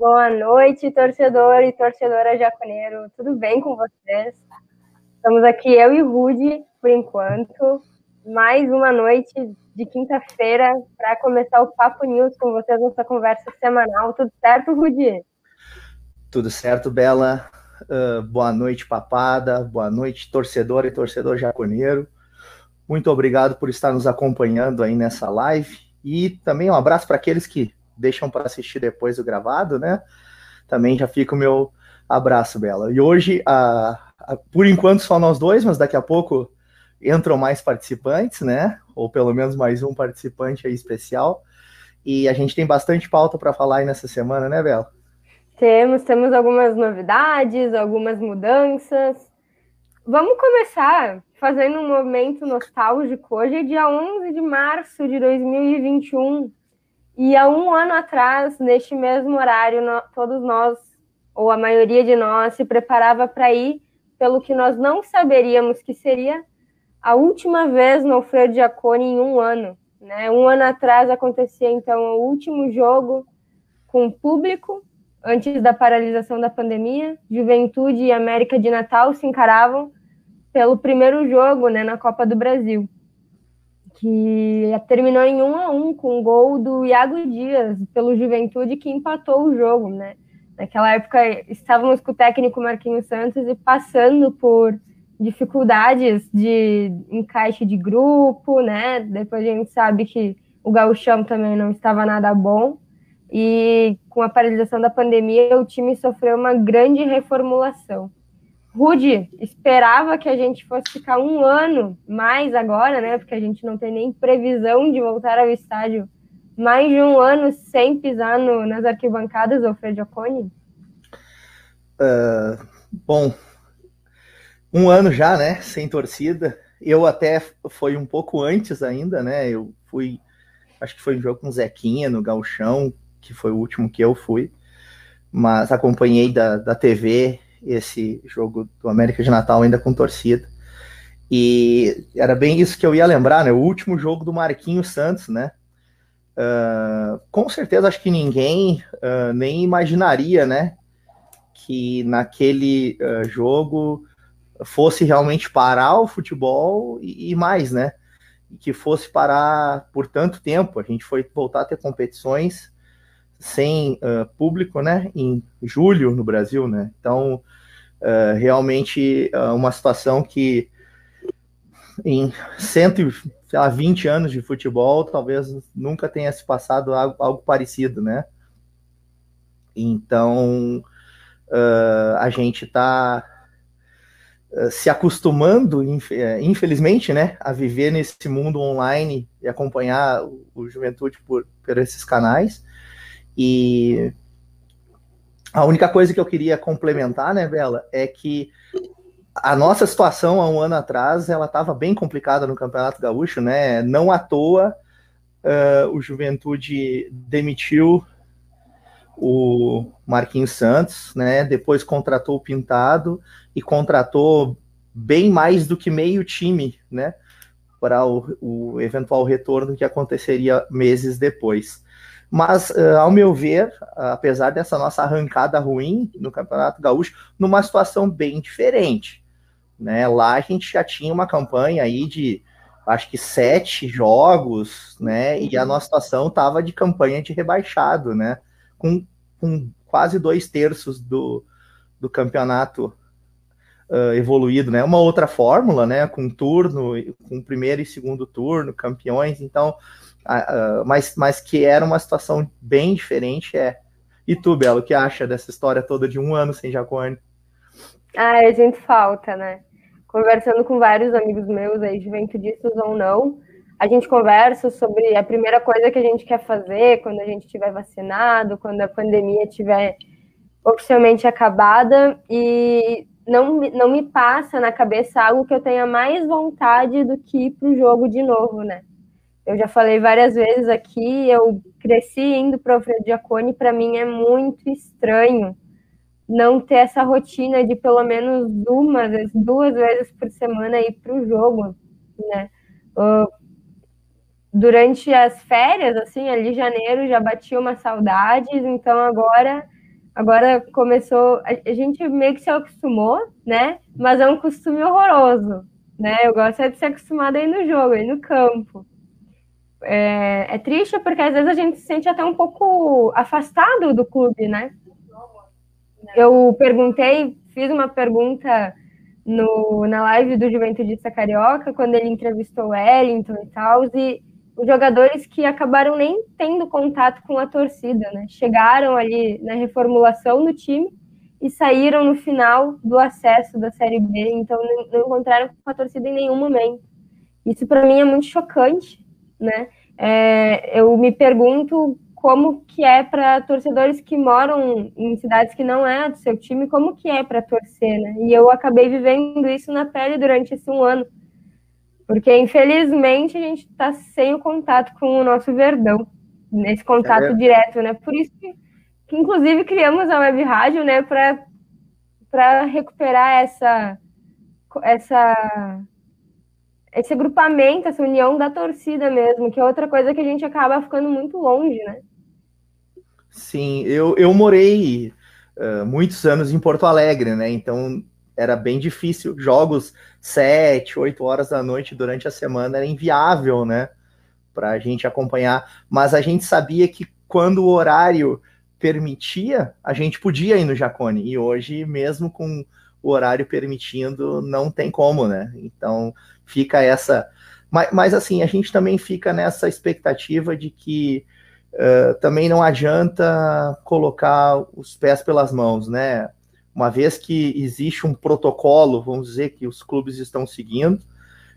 Boa noite, torcedor e torcedora jaconeiro. Tudo bem com vocês? Estamos aqui, eu e Rude, por enquanto. Mais uma noite de quinta-feira para começar o Papo News com vocês, nossa conversa semanal. Tudo certo, Rude? Tudo certo, Bela. Uh, boa noite, papada. Boa noite, torcedor e torcedor jaconeiro. Muito obrigado por estar nos acompanhando aí nessa live. E também um abraço para aqueles que deixam para assistir depois o gravado, né? Também já fica o meu abraço, Bela. E hoje, a, a, por enquanto, só nós dois, mas daqui a pouco entram mais participantes, né? Ou pelo menos mais um participante aí especial. E a gente tem bastante pauta para falar aí nessa semana, né, Bela? Temos, temos algumas novidades, algumas mudanças. Vamos começar fazendo um momento nostálgico. Hoje é dia 11 de março de 2021. E há um ano atrás, neste mesmo horário, todos nós, ou a maioria de nós, se preparava para ir pelo que nós não saberíamos que seria a última vez no Alfredo Giacone em um ano. Né? Um ano atrás acontecia, então, o último jogo com público, antes da paralisação da pandemia. Juventude e América de Natal se encaravam pelo primeiro jogo né, na Copa do Brasil que terminou em 1 a 1 com o gol do Iago Dias pelo Juventude que empatou o jogo, né? Naquela época estávamos com o técnico Marquinhos Santos e passando por dificuldades de encaixe de grupo, né? Depois a gente sabe que o gauchão também não estava nada bom. E com a paralisação da pandemia, o time sofreu uma grande reformulação. Rude, esperava que a gente fosse ficar um ano mais agora, né? Porque a gente não tem nem previsão de voltar ao estádio mais de um ano sem pisar no, nas arquibancadas, Alfredo Oconi? Uh, bom, um ano já, né? Sem torcida. Eu até foi um pouco antes ainda, né? Eu fui, acho que foi um jogo com o Zequinha no Galchão, que foi o último que eu fui, mas acompanhei da, da TV esse jogo do América de Natal ainda com torcida. E era bem isso que eu ia lembrar, né? O último jogo do Marquinhos Santos, né? Uh, com certeza acho que ninguém uh, nem imaginaria, né? Que naquele uh, jogo fosse realmente parar o futebol e, e mais, né? Que fosse parar por tanto tempo. A gente foi voltar a ter competições sem uh, público, né, em julho no Brasil, né? Então, uh, realmente uh, uma situação que em 120 anos de futebol, talvez nunca tenha se passado algo, algo parecido, né? Então, a gente está se acostumando, infelizmente, né, a viver nesse mundo online e acompanhar o Juventude por, por esses canais. E a única coisa que eu queria complementar, né, Bela, é que a nossa situação há um ano atrás, ela estava bem complicada no Campeonato Gaúcho, né? Não à toa uh, o Juventude demitiu o Marquinhos Santos, né? Depois contratou o Pintado e contratou bem mais do que meio time, né? Para o, o eventual retorno que aconteceria meses depois. Mas, uh, ao meu ver, apesar dessa nossa arrancada ruim no Campeonato Gaúcho, numa situação bem diferente. Né? Lá a gente já tinha uma campanha aí de acho que sete jogos, né? E a nossa situação estava de campanha de rebaixado, né? Com, com quase dois terços do, do campeonato uh, evoluído, né? Uma outra fórmula, né? Com turno, com primeiro e segundo turno, campeões. Então, uh, mas, mas que era uma situação bem diferente, é. E tu, Belo, o que acha dessa história toda de um ano sem Jacone? Ah, a gente falta, né? Conversando com vários amigos meus aí, juventudistas ou não, a gente conversa sobre a primeira coisa que a gente quer fazer quando a gente estiver vacinado, quando a pandemia estiver oficialmente acabada, e não, não me passa na cabeça algo que eu tenha mais vontade do que ir para o jogo de novo, né? Eu já falei várias vezes aqui, eu cresci indo para Alfredo Giacone, para mim é muito estranho não ter essa rotina de pelo menos uma, duas vezes por semana ir para o jogo, né? Uh, durante as férias, assim, ali em janeiro já batia uma saudades, então agora Agora começou, a gente meio que se acostumou, né? Mas é um costume horroroso, né? Eu gosto é de ser acostumada aí no jogo, aí no campo. É, é, triste porque às vezes a gente se sente até um pouco afastado do clube, né? Eu perguntei, fiz uma pergunta no, na live do Juventudista Carioca, quando ele entrevistou o Wellington e tal, e jogadores que acabaram nem tendo contato com a torcida, né? Chegaram ali na reformulação do time e saíram no final do acesso da Série B, então não encontraram com a torcida em nenhum momento. Isso para mim é muito chocante, né? É, eu me pergunto como que é para torcedores que moram em cidades que não é do seu time, como que é para torcer, né? E eu acabei vivendo isso na pele durante esse um ano, porque infelizmente a gente está sem o contato com o nosso Verdão, nesse contato é. direto, né? Por isso que, que inclusive criamos a web rádio, né, para recuperar essa essa esse agrupamento, essa união da torcida mesmo, que é outra coisa que a gente acaba ficando muito longe, né? Sim, eu, eu morei uh, muitos anos em Porto Alegre, né? Então era bem difícil. Jogos sete, oito horas da noite durante a semana era inviável, né? Para a gente acompanhar. Mas a gente sabia que quando o horário permitia, a gente podia ir no Jacone. E hoje, mesmo com o horário permitindo, não tem como, né? Então fica essa. Mas, mas assim, a gente também fica nessa expectativa de que uh, também não adianta colocar os pés pelas mãos, né? Uma vez que existe um protocolo, vamos dizer, que os clubes estão seguindo,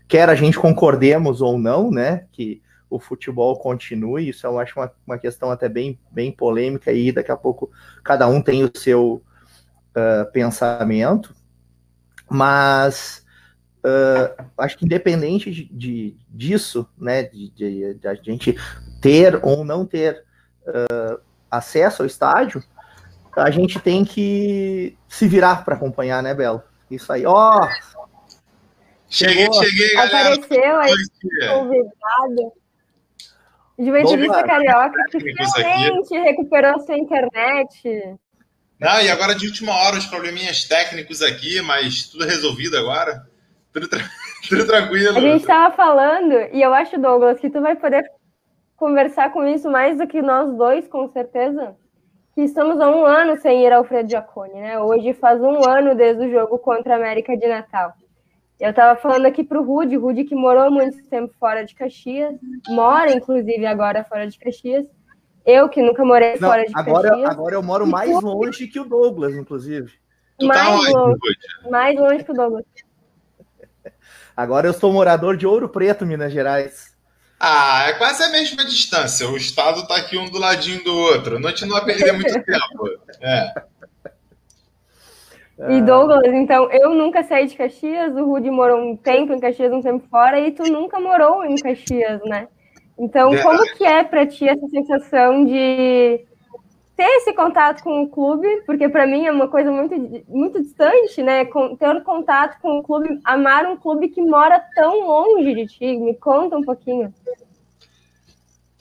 quer a gente concordemos ou não, né? Que o futebol continue, isso eu acho uma, uma questão até bem, bem polêmica e daqui a pouco cada um tem o seu uh, pensamento, mas uh, acho que independente de, de disso, né, de, de, de, a gente ter ou não ter uh, acesso ao estádio, a gente tem que se virar para acompanhar, né, Belo? Isso aí, ó. Oh, cheguei, cheguei, galera. Apareceu aí, convidado. Juventude Carioca, que finalmente recuperou sua internet. Não, e agora de última hora, os probleminhas técnicos aqui, mas tudo resolvido agora. Tudo, tra... tudo tranquilo. A gente estava falando, e eu acho, Douglas, que tu vai poder conversar com isso mais do que nós dois, com certeza. Que estamos há um ano sem ir ao Alfredo Giacone, né? Hoje faz um ano desde o jogo contra a América de Natal. Eu estava falando aqui para o Rude, Rude que morou muito tempo fora de Caxias, mora inclusive agora fora de Caxias. Eu que nunca morei Não, fora de agora, Caxias. Agora eu moro mais longe que o Douglas, inclusive. Tu tá mais tá longe, mais longe que o Douglas. Agora eu sou morador de Ouro Preto, Minas Gerais. Ah, é quase a mesma distância. O estado tá aqui um do ladinho do outro. Não te não vai perder muito tempo. É. E Douglas, então, eu nunca saí de Caxias, o Rudy morou um tempo em Caxias, um tempo fora, e tu nunca morou em Caxias, né? Então, é. como que é para ti essa sensação de ter esse contato com o clube? Porque para mim é uma coisa muito, muito distante, né? ter contato com o clube, amar um clube que mora tão longe de ti. Me conta um pouquinho.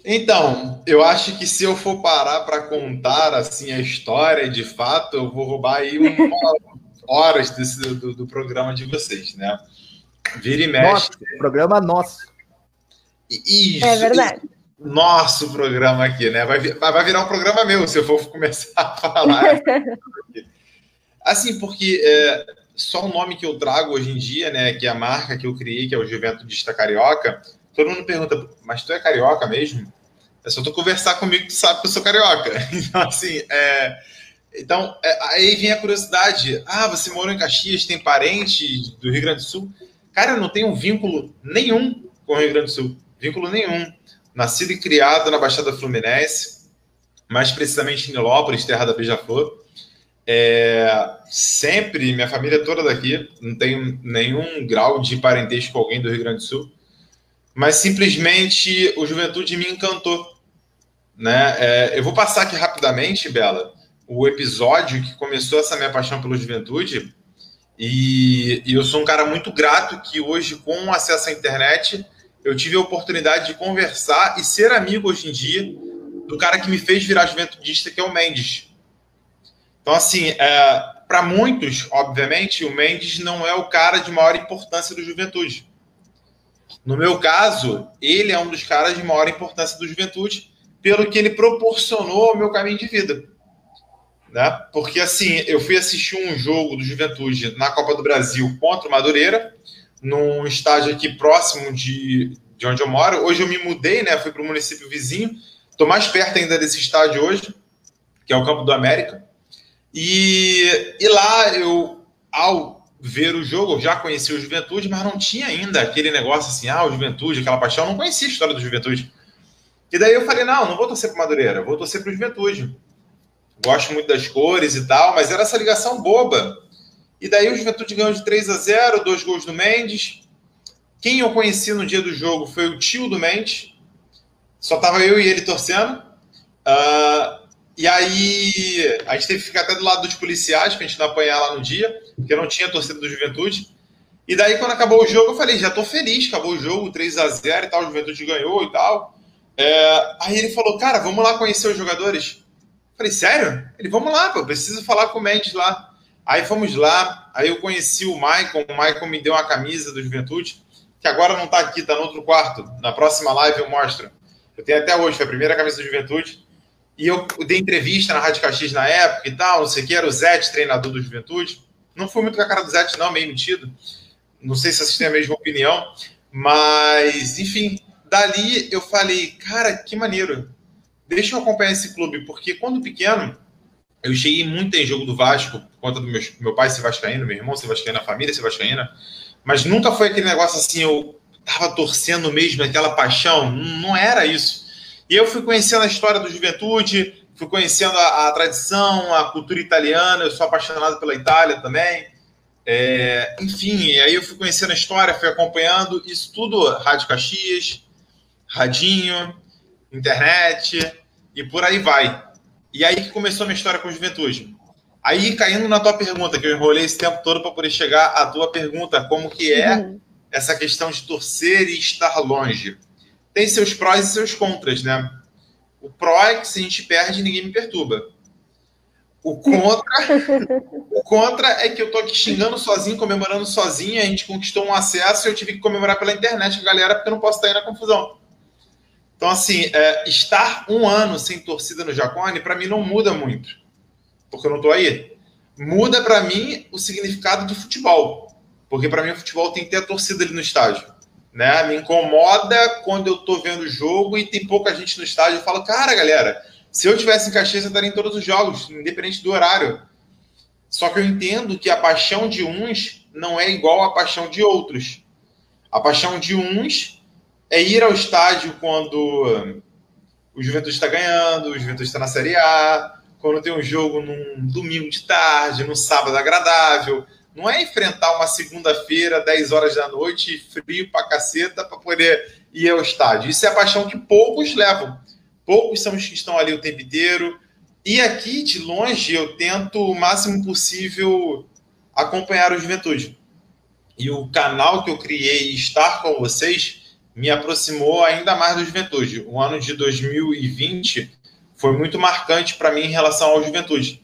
Então, eu acho que se eu for parar para contar assim a história, de fato, eu vou roubar aí uma horas desse, do, do, programa de vocês, né? Vira e mexe. Nossa, programa nosso. Isso. É verdade. Nosso programa aqui, né? Vai, vai virar um programa meu se eu for começar a falar. assim, porque é, só o nome que eu trago hoje em dia, né? Que é a marca que eu criei, que é o Juventude Carioca Todo mundo pergunta, mas tu é carioca mesmo? É só tu conversar comigo, tu sabe que eu sou carioca. Então, assim, é... Então, é... aí vem a curiosidade. Ah, você morou em Caxias, tem parente do Rio Grande do Sul? Cara, eu não tenho vínculo nenhum com o Rio Grande do Sul. Vínculo nenhum. Nascido e criado na Baixada Fluminense, mais precisamente em Nilópolis, terra da Beija-Flor. É... Sempre, minha família toda daqui, não tenho nenhum grau de parentesco com alguém do Rio Grande do Sul mas simplesmente o Juventude me encantou. Né? É, eu vou passar aqui rapidamente, Bela, o episódio que começou essa minha paixão pelo Juventude. E, e, eu sou um cara muito grato que hoje, com acesso à internet, eu tive a oportunidade de conversar e ser amigo hoje em dia do cara que me fez virar juventudista, que é o Mendes. Então, assim, é, para muitos, obviamente, o Mendes não é o cara de maior importância do Juventude. No meu caso, ele é um dos caras de maior importância do Juventude, pelo que ele proporcionou ao meu caminho de vida. Né? Porque, assim, eu fui assistir um jogo do Juventude na Copa do Brasil contra o Madureira, num estádio aqui próximo de, de onde eu moro. Hoje eu me mudei, né? Fui para o município vizinho. Estou mais perto ainda desse estádio hoje, que é o Campo do América. E, e lá eu, ao ver o jogo, eu já conhecia o Juventude, mas não tinha ainda aquele negócio assim, ah, o Juventude, aquela paixão. Eu não conhecia a história do Juventude. E daí eu falei, não, não vou torcer para Madureira, vou torcer para o Juventude. Gosto muito das cores e tal, mas era essa ligação boba. E daí o Juventude ganhou de 3 a 0, dois gols do Mendes. Quem eu conheci no dia do jogo foi o tio do Mendes. Só tava eu e ele torcendo. Uh, e aí a gente teve que ficar até do lado dos policiais para a gente não apanhar lá no dia, porque não tinha torcida do Juventude. E daí, quando acabou o jogo, eu falei, já tô feliz, acabou o jogo, 3 a 0 e tal, o Juventude ganhou e tal. É, aí ele falou, cara, vamos lá conhecer os jogadores. Eu falei, sério? Ele, vamos lá, pô, preciso falar com o Mendes lá. Aí fomos lá, aí eu conheci o Maicon, o Maicon me deu uma camisa do Juventude, que agora não tá aqui, tá no outro quarto. Na próxima live eu mostro. Eu tenho até hoje, foi a primeira camisa do Juventude. E eu dei entrevista na Rádio Caxias na época e tal, não sei o que, era o Zete, treinador do Juventude. Não fui muito com a cara do Zete, não, meio metido. Não sei se vocês têm a mesma opinião, mas, enfim, dali eu falei, cara, que maneiro. Deixa eu acompanhar esse clube, porque quando pequeno, eu cheguei muito em jogo do Vasco, por conta do meu, meu pai ser vascaíno, meu irmão ser vascaíno, a família ser vascaína, mas nunca foi aquele negócio assim, eu tava torcendo mesmo, aquela paixão, não era isso. E eu fui conhecendo a história do Juventude, fui conhecendo a, a tradição, a cultura italiana, eu sou apaixonado pela Itália também, é, enfim, aí eu fui conhecendo a história, fui acompanhando isso tudo, Rádio Caxias, radinho, internet e por aí vai. E aí que começou a minha história com juventude. Aí, caindo na tua pergunta, que eu enrolei esse tempo todo para poder chegar à tua pergunta, como que é uhum. essa questão de torcer e estar longe? Tem seus prós e seus contras, né? O pró é que se a gente perde, ninguém me perturba. O contra, o contra é que eu tô aqui xingando sozinho, comemorando sozinho, a gente conquistou um acesso e eu tive que comemorar pela internet, galera, porque eu não posso estar aí na confusão. Então, assim, é, estar um ano sem torcida no Jacone, para mim, não muda muito, porque eu não estou aí. Muda para mim o significado de futebol, porque para mim o futebol tem que ter a torcida ali no estádio. Né? Me incomoda quando eu estou vendo o jogo e tem pouca gente no estádio. Eu falo, cara, galera, se eu tivesse em Caxias, eu estaria em todos os jogos, independente do horário. Só que eu entendo que a paixão de uns não é igual à paixão de outros. A paixão de uns é ir ao estádio quando o Juventude está ganhando, o Juventude está na Série A, quando tem um jogo num domingo de tarde, num sábado agradável. Não é enfrentar uma segunda-feira, 10 horas da noite, frio pra caceta, para poder ir ao estádio. Isso é a paixão que poucos levam. Poucos são os que estão ali o tempo inteiro. E aqui, de longe, eu tento o máximo possível acompanhar o Juventude. E o canal que eu criei, estar com vocês, me aproximou ainda mais do Juventude. O ano de 2020 foi muito marcante para mim em relação ao Juventude.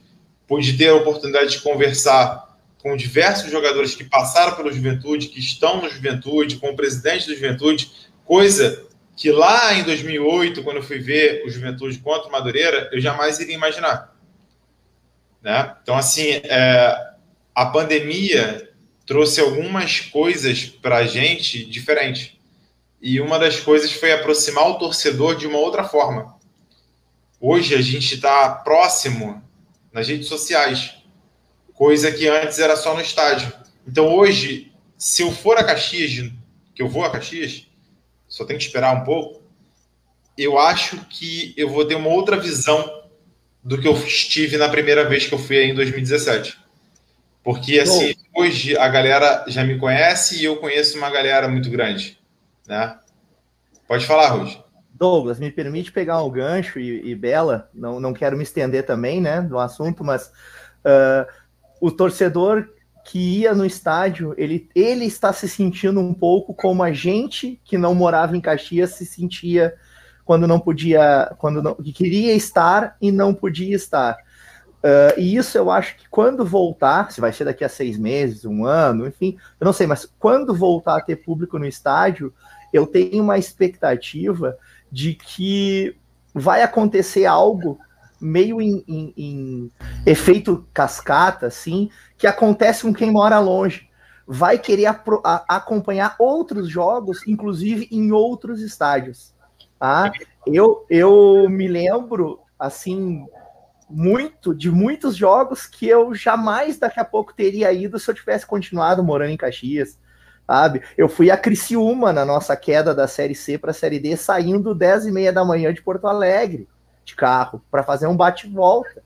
Pude ter a oportunidade de conversar com diversos jogadores que passaram pelo Juventude, que estão no Juventude, com o presidente do Juventude, coisa que lá em 2008, quando eu fui ver o Juventude contra o Madureira, eu jamais iria imaginar. Né? Então, assim, é, a pandemia trouxe algumas coisas para a gente diferentes. E uma das coisas foi aproximar o torcedor de uma outra forma. Hoje a gente está próximo nas redes sociais, coisa que antes era só no estádio. Então hoje, se eu for a Caxias, que eu vou a Caxias, só tem que esperar um pouco, eu acho que eu vou ter uma outra visão do que eu estive na primeira vez que eu fui aí em 2017. Porque assim, Bom. hoje a galera já me conhece e eu conheço uma galera muito grande. Né? Pode falar, Ruth. Douglas, me permite pegar um gancho e, e, Bela, não, não quero me estender também, né, do assunto, mas uh, o torcedor que ia no estádio, ele, ele está se sentindo um pouco como a gente que não morava em Caxias se sentia quando não podia, quando não, que queria estar e não podia estar. Uh, e isso eu acho que quando voltar, se vai ser daqui a seis meses, um ano, enfim, eu não sei, mas quando voltar a ter público no estádio, eu tenho uma expectativa de que vai acontecer algo meio em, em, em efeito cascata, assim, que acontece com quem mora longe. Vai querer acompanhar outros jogos, inclusive em outros estádios. Tá? Eu, eu me lembro, assim, muito de muitos jogos que eu jamais daqui a pouco teria ido se eu tivesse continuado morando em Caxias, sabe? Eu fui a Criciúma na nossa queda da Série C para a Série D, saindo 10 e meia da manhã de Porto Alegre de carro para fazer um bate-volta,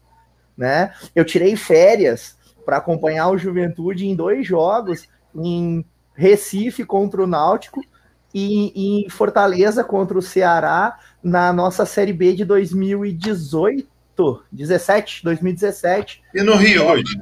né? Eu tirei férias para acompanhar o Juventude em dois jogos, em Recife contra o Náutico e em Fortaleza contra o Ceará na nossa Série B de 2018 17, 2017. E no Rio hoje?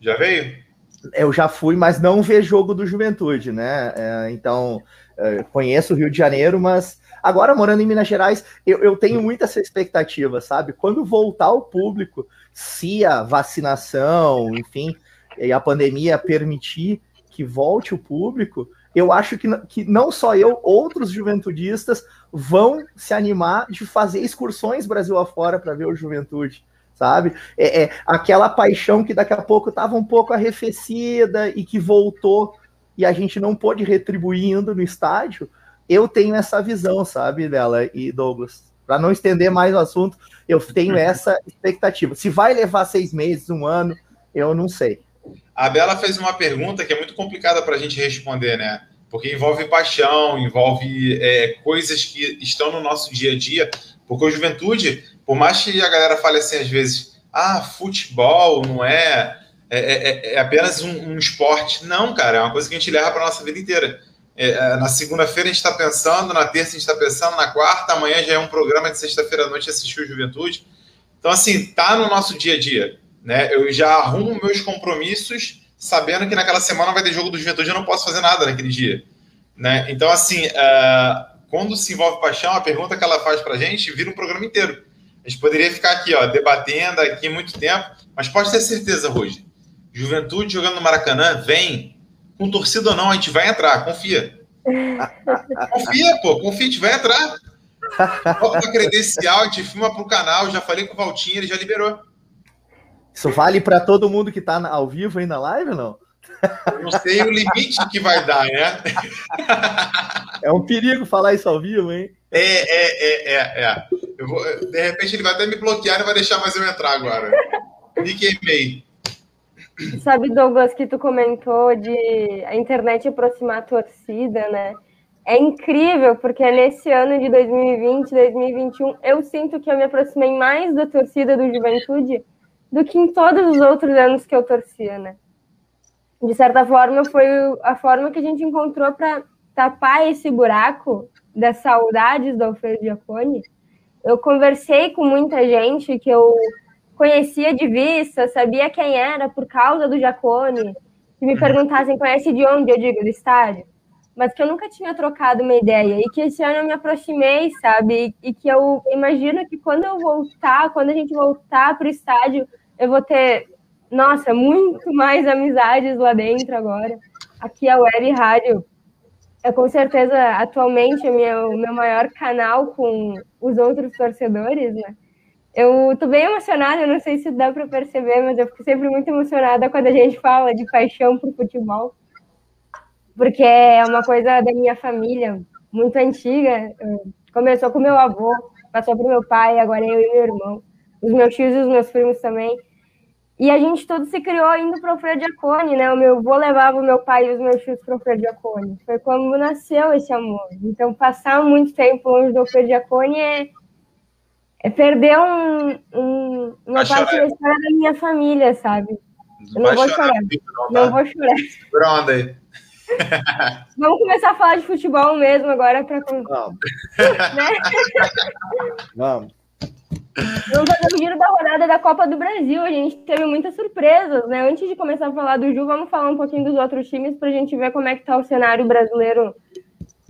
Já veio? Eu já fui, mas não ver jogo do Juventude, né? É, então, é, conheço o Rio de Janeiro, mas agora morando em Minas Gerais, eu, eu tenho muita essa expectativa, sabe? Quando voltar o público, se a vacinação, enfim, e a pandemia permitir que volte o público, eu acho que, que não só eu, outros juventudistas vão se animar de fazer excursões Brasil afora para ver o Juventude, sabe? É, é, aquela paixão que daqui a pouco estava um pouco arrefecida e que voltou e a gente não pôde retribuir indo no estádio. Eu tenho essa visão, sabe, dela e Douglas. Para não estender mais o assunto, eu tenho essa expectativa. Se vai levar seis meses, um ano, eu não sei. A Bela fez uma pergunta que é muito complicada para a gente responder, né? Porque envolve paixão, envolve é, coisas que estão no nosso dia a dia. Porque a juventude, por mais que a galera fale assim às vezes, ah, futebol não é, é, é, é apenas um, um, esporte. Não, cara, é uma coisa que a gente leva para nossa vida inteira. É, é, na segunda-feira a gente está pensando, na terça a gente está pensando, na quarta, amanhã já é um programa de sexta-feira à noite assistir o Juventude. Então, assim, tá no nosso dia a dia. Né? Eu já arrumo meus compromissos sabendo que naquela semana vai ter jogo do Juventude eu não posso fazer nada naquele dia. Né? Então, assim, uh, quando se envolve paixão, a pergunta que ela faz para a gente vira um programa inteiro. A gente poderia ficar aqui, ó, debatendo aqui muito tempo, mas pode ter certeza, Rui. Juventude jogando no Maracanã, vem, com torcida ou não, a gente vai entrar, confia. confia, pô, confia, a gente vai entrar. Bota a credencial, a gente filma pro canal, já falei com o Valtinho, ele já liberou. Isso vale para todo mundo que está ao vivo aí na live ou não? Não sei o limite que vai dar, né? É um perigo falar isso ao vivo, hein? É, é, é, é. é. Vou, de repente ele vai até me bloquear e vai deixar mais eu entrar agora. Me queimei. Sabe, Douglas, que tu comentou de a internet aproximar a torcida, né? É incrível, porque nesse ano de 2020, 2021, eu sinto que eu me aproximei mais da torcida do Juventude do que em todos os outros anos que eu torcia, né? De certa forma, foi a forma que a gente encontrou para tapar esse buraco das saudades do Alfredo Giacone. Eu conversei com muita gente que eu conhecia de vista, sabia quem era por causa do Giacone, que me perguntassem, conhece de onde? Eu digo, do estádio. Mas que eu nunca tinha trocado uma ideia e que esse ano eu me aproximei, sabe? E, e que eu imagino que quando eu voltar, quando a gente voltar para o estádio, eu vou ter, nossa, muito mais amizades lá dentro agora. Aqui a Web Rádio é com certeza atualmente o meu, meu maior canal com os outros torcedores, né? Eu tô bem emocionada, não sei se dá para perceber, mas eu fico sempre muito emocionada quando a gente fala de paixão por futebol, porque é uma coisa da minha família, muito antiga. Começou com meu avô, passou pro meu pai, agora eu e meu irmão, os meus tios e os meus primos também. E a gente tudo se criou indo para o Freio Diacone, né? O meu avô levava o meu pai e os meus filhos para o Freio Diacone. Foi quando nasceu esse amor. Então, passar muito tempo longe do Freio Diacone é, é perder um, um, uma vai parte chorar. da história da minha família, sabe? Eu não vou chorar. chorar. Não, não, vou chorar. Pronto aí. Vamos começar a falar de futebol mesmo agora para. Vamos. né? Vamos. Vamos fazer o giro da rodada da Copa do Brasil. A gente teve muitas surpresas, né? Antes de começar a falar do Ju, vamos falar um pouquinho dos outros times para a gente ver como é que tá o cenário brasileiro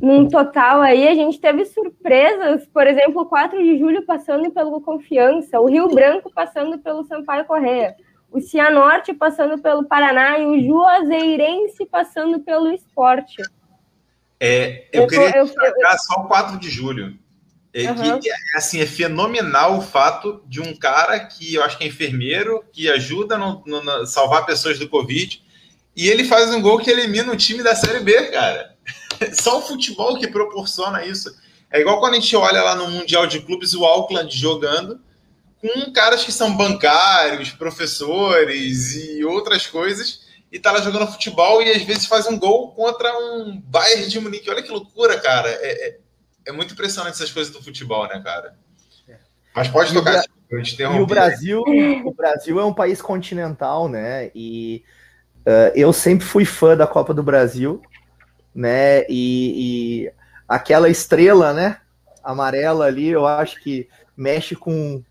num total aí, a gente teve surpresas, por exemplo, 4 de julho passando pelo Confiança, o Rio Branco passando pelo Sampaio Correia, o Cianorte passando pelo Paraná e o Juazeirense passando pelo Esporte. É, eu, eu queria eu, destacar eu, só o 4 de julho. É, uhum. que, assim, é fenomenal o fato de um cara que eu acho que é enfermeiro, que ajuda no salvar pessoas do Covid, e ele faz um gol que elimina o time da Série B, cara. Só o futebol que proporciona isso. É igual quando a gente olha lá no Mundial de Clubes o Auckland jogando com caras que são bancários, professores e outras coisas, e tá lá jogando futebol e às vezes faz um gol contra um Bayern de Munique. Olha que loucura, cara. É, é, é muito impressionante essas coisas do futebol, né, cara? É. Mas pode tocar. E o Brasil, o Brasil é um país continental, né? E uh, eu sempre fui fã da Copa do Brasil né? E, e, aquela estrela, né? Amarela ali, eu acho que mexe com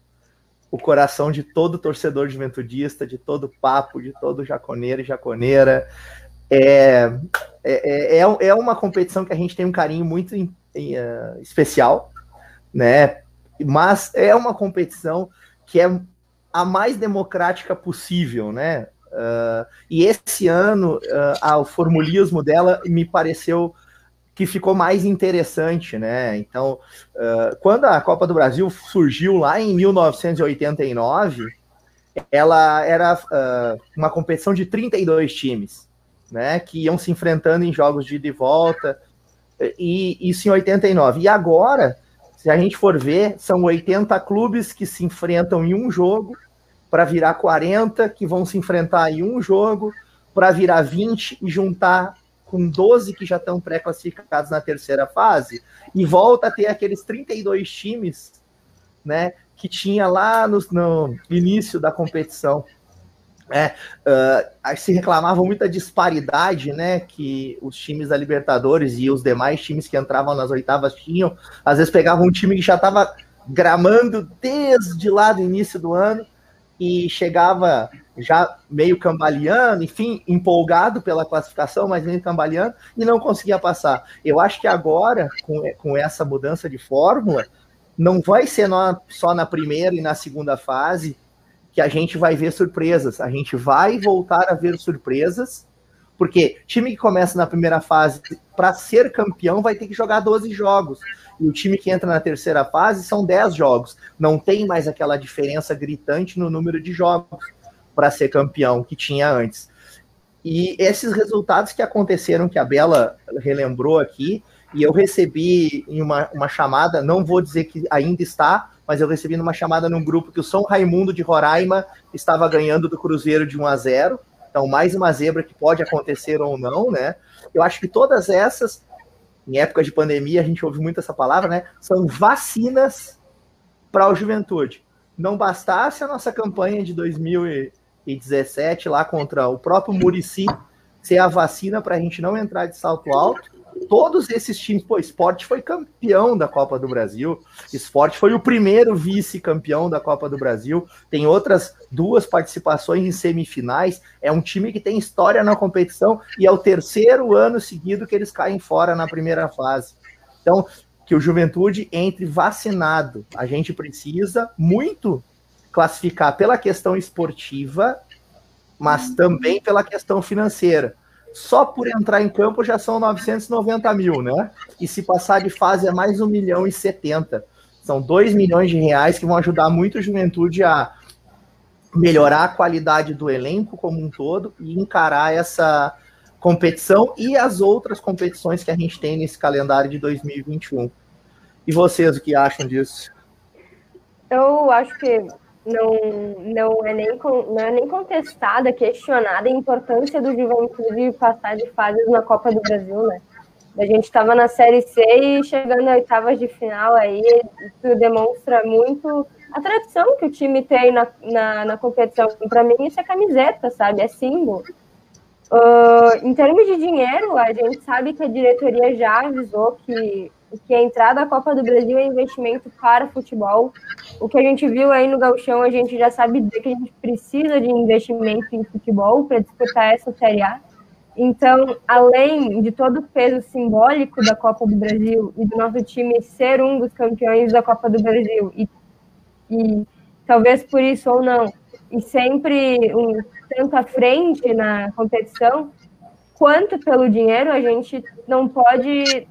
o coração de todo torcedor juventudista, de todo papo, de todo jaconeiro e jaconeira. É, é, é, é uma competição que a gente tem um carinho muito uh, especial, né? Mas é uma competição que é a mais democrática possível, né? Uh, e esse ano, uh, o formulismo dela me pareceu que ficou mais interessante, né? Então, uh, quando a Copa do Brasil surgiu lá em 1989, ela era uma competição de 32 times, né? Que iam se enfrentando em jogos de ida e volta, e isso em 89. E agora, se a gente for ver, são 80 clubes que se enfrentam em um jogo para virar 40 que vão se enfrentar em um jogo, para virar 20 e juntar com 12 que já estão pré-classificados na terceira fase, e volta a ter aqueles 32 times né, que tinha lá no, no início da competição. É, uh, se reclamava muita disparidade, né, que os times da Libertadores e os demais times que entravam nas oitavas tinham. Às vezes pegavam um time que já estava gramando desde lá do início do ano e chegava já meio cambaleando, enfim, empolgado pela classificação, mas meio cambaleando, e não conseguia passar. Eu acho que agora, com, com essa mudança de fórmula, não vai ser só na primeira e na segunda fase que a gente vai ver surpresas. A gente vai voltar a ver surpresas, porque time que começa na primeira fase para ser campeão vai ter que jogar 12 jogos. E o time que entra na terceira fase são 10 jogos. Não tem mais aquela diferença gritante no número de jogos para ser campeão que tinha antes. E esses resultados que aconteceram, que a Bela relembrou aqui, e eu recebi em uma, uma chamada, não vou dizer que ainda está, mas eu recebi numa chamada num grupo que o São Raimundo de Roraima estava ganhando do Cruzeiro de 1 a 0. Então, mais uma zebra que pode acontecer ou não, né? Eu acho que todas essas em época de pandemia, a gente ouve muito essa palavra, né? São vacinas para a juventude. Não bastasse a nossa campanha de 2017 lá contra o próprio Murici ser a vacina para a gente não entrar de salto alto, todos esses times, pô, Esporte foi campeão da Copa do Brasil, Esporte foi o primeiro vice-campeão da Copa do Brasil, tem outras duas participações em semifinais, é um time que tem história na competição e é o terceiro ano seguido que eles caem fora na primeira fase. Então, que o Juventude entre vacinado. A gente precisa muito classificar pela questão esportiva, mas também pela questão financeira só por entrar em campo já são 990 mil, né? E se passar de fase é mais 1 milhão e 70. São 2 milhões de reais que vão ajudar muito a juventude a melhorar a qualidade do elenco como um todo e encarar essa competição e as outras competições que a gente tem nesse calendário de 2021. E vocês, o que acham disso? Eu acho que não, não, é nem, não é nem contestada, questionada a importância do Juventude passar de fases na Copa do Brasil, né? A gente estava na Série C e chegando a oitavas de final aí, isso demonstra muito a tradição que o time tem na, na, na competição. Para mim, isso é camiseta, sabe? É símbolo. Uh, em termos de dinheiro, a gente sabe que a diretoria já avisou que que a entrada à Copa do Brasil é investimento para futebol. O que a gente viu aí no Galchão, a gente já sabe que a gente precisa de investimento em futebol para disputar essa Série A. Então, além de todo o peso simbólico da Copa do Brasil e do nosso time ser um dos campeões da Copa do Brasil, e, e talvez por isso ou não, e sempre um tanto à frente na competição, quanto pelo dinheiro, a gente não pode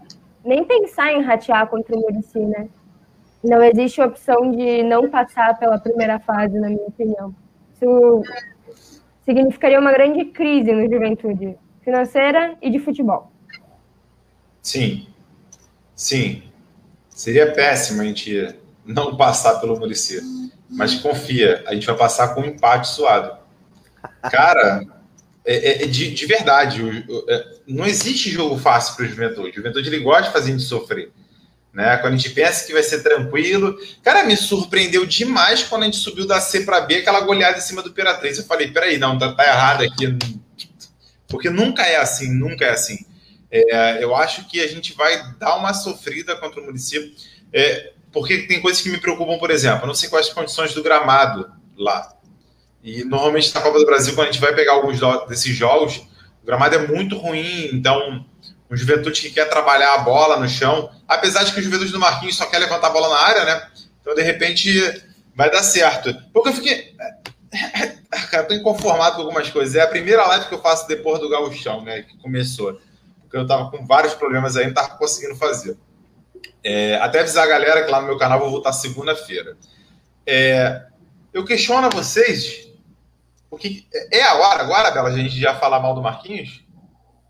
nem pensar em ratear contra o Murici, né? Não existe opção de não passar pela primeira fase, na minha opinião. Isso significaria uma grande crise no juventude financeira e de futebol. Sim, sim. Seria péssimo a gente não passar pelo Murici. Mas confia, a gente vai passar com um empate suado. Cara, é, é, é de, de, verdade, é, não existe jogo fácil para o Juventude. O Juventude ele gosta de fazer a gente sofrer. Né? Quando a gente pensa que vai ser tranquilo. Cara, me surpreendeu demais quando a gente subiu da C para B, aquela goleada em cima do Imperatriz. Eu falei, peraí, não, tá, tá errado aqui. Porque nunca é assim, nunca é assim. É, eu acho que a gente vai dar uma sofrida contra o município. É, porque tem coisas que me preocupam, por exemplo, eu não sei quais as condições do gramado lá. E normalmente na Copa do Brasil, quando a gente vai pegar alguns desses jogos, gramado é muito ruim, então o Juventude que quer trabalhar a bola no chão, apesar de que o Juventude do Marquinhos só quer levantar a bola na área, né? Então, de repente, vai dar certo. Porque eu fiquei. Cara, tô inconformado com algumas coisas. É a primeira live que eu faço depois do Gauchão, né? Que começou. Porque eu tava com vários problemas aí, não tava conseguindo fazer. É, até avisar a galera que lá no meu canal vou voltar segunda-feira. É, eu questiono a vocês, porque é a hora agora, Bela, a gente já falar mal do Marquinhos?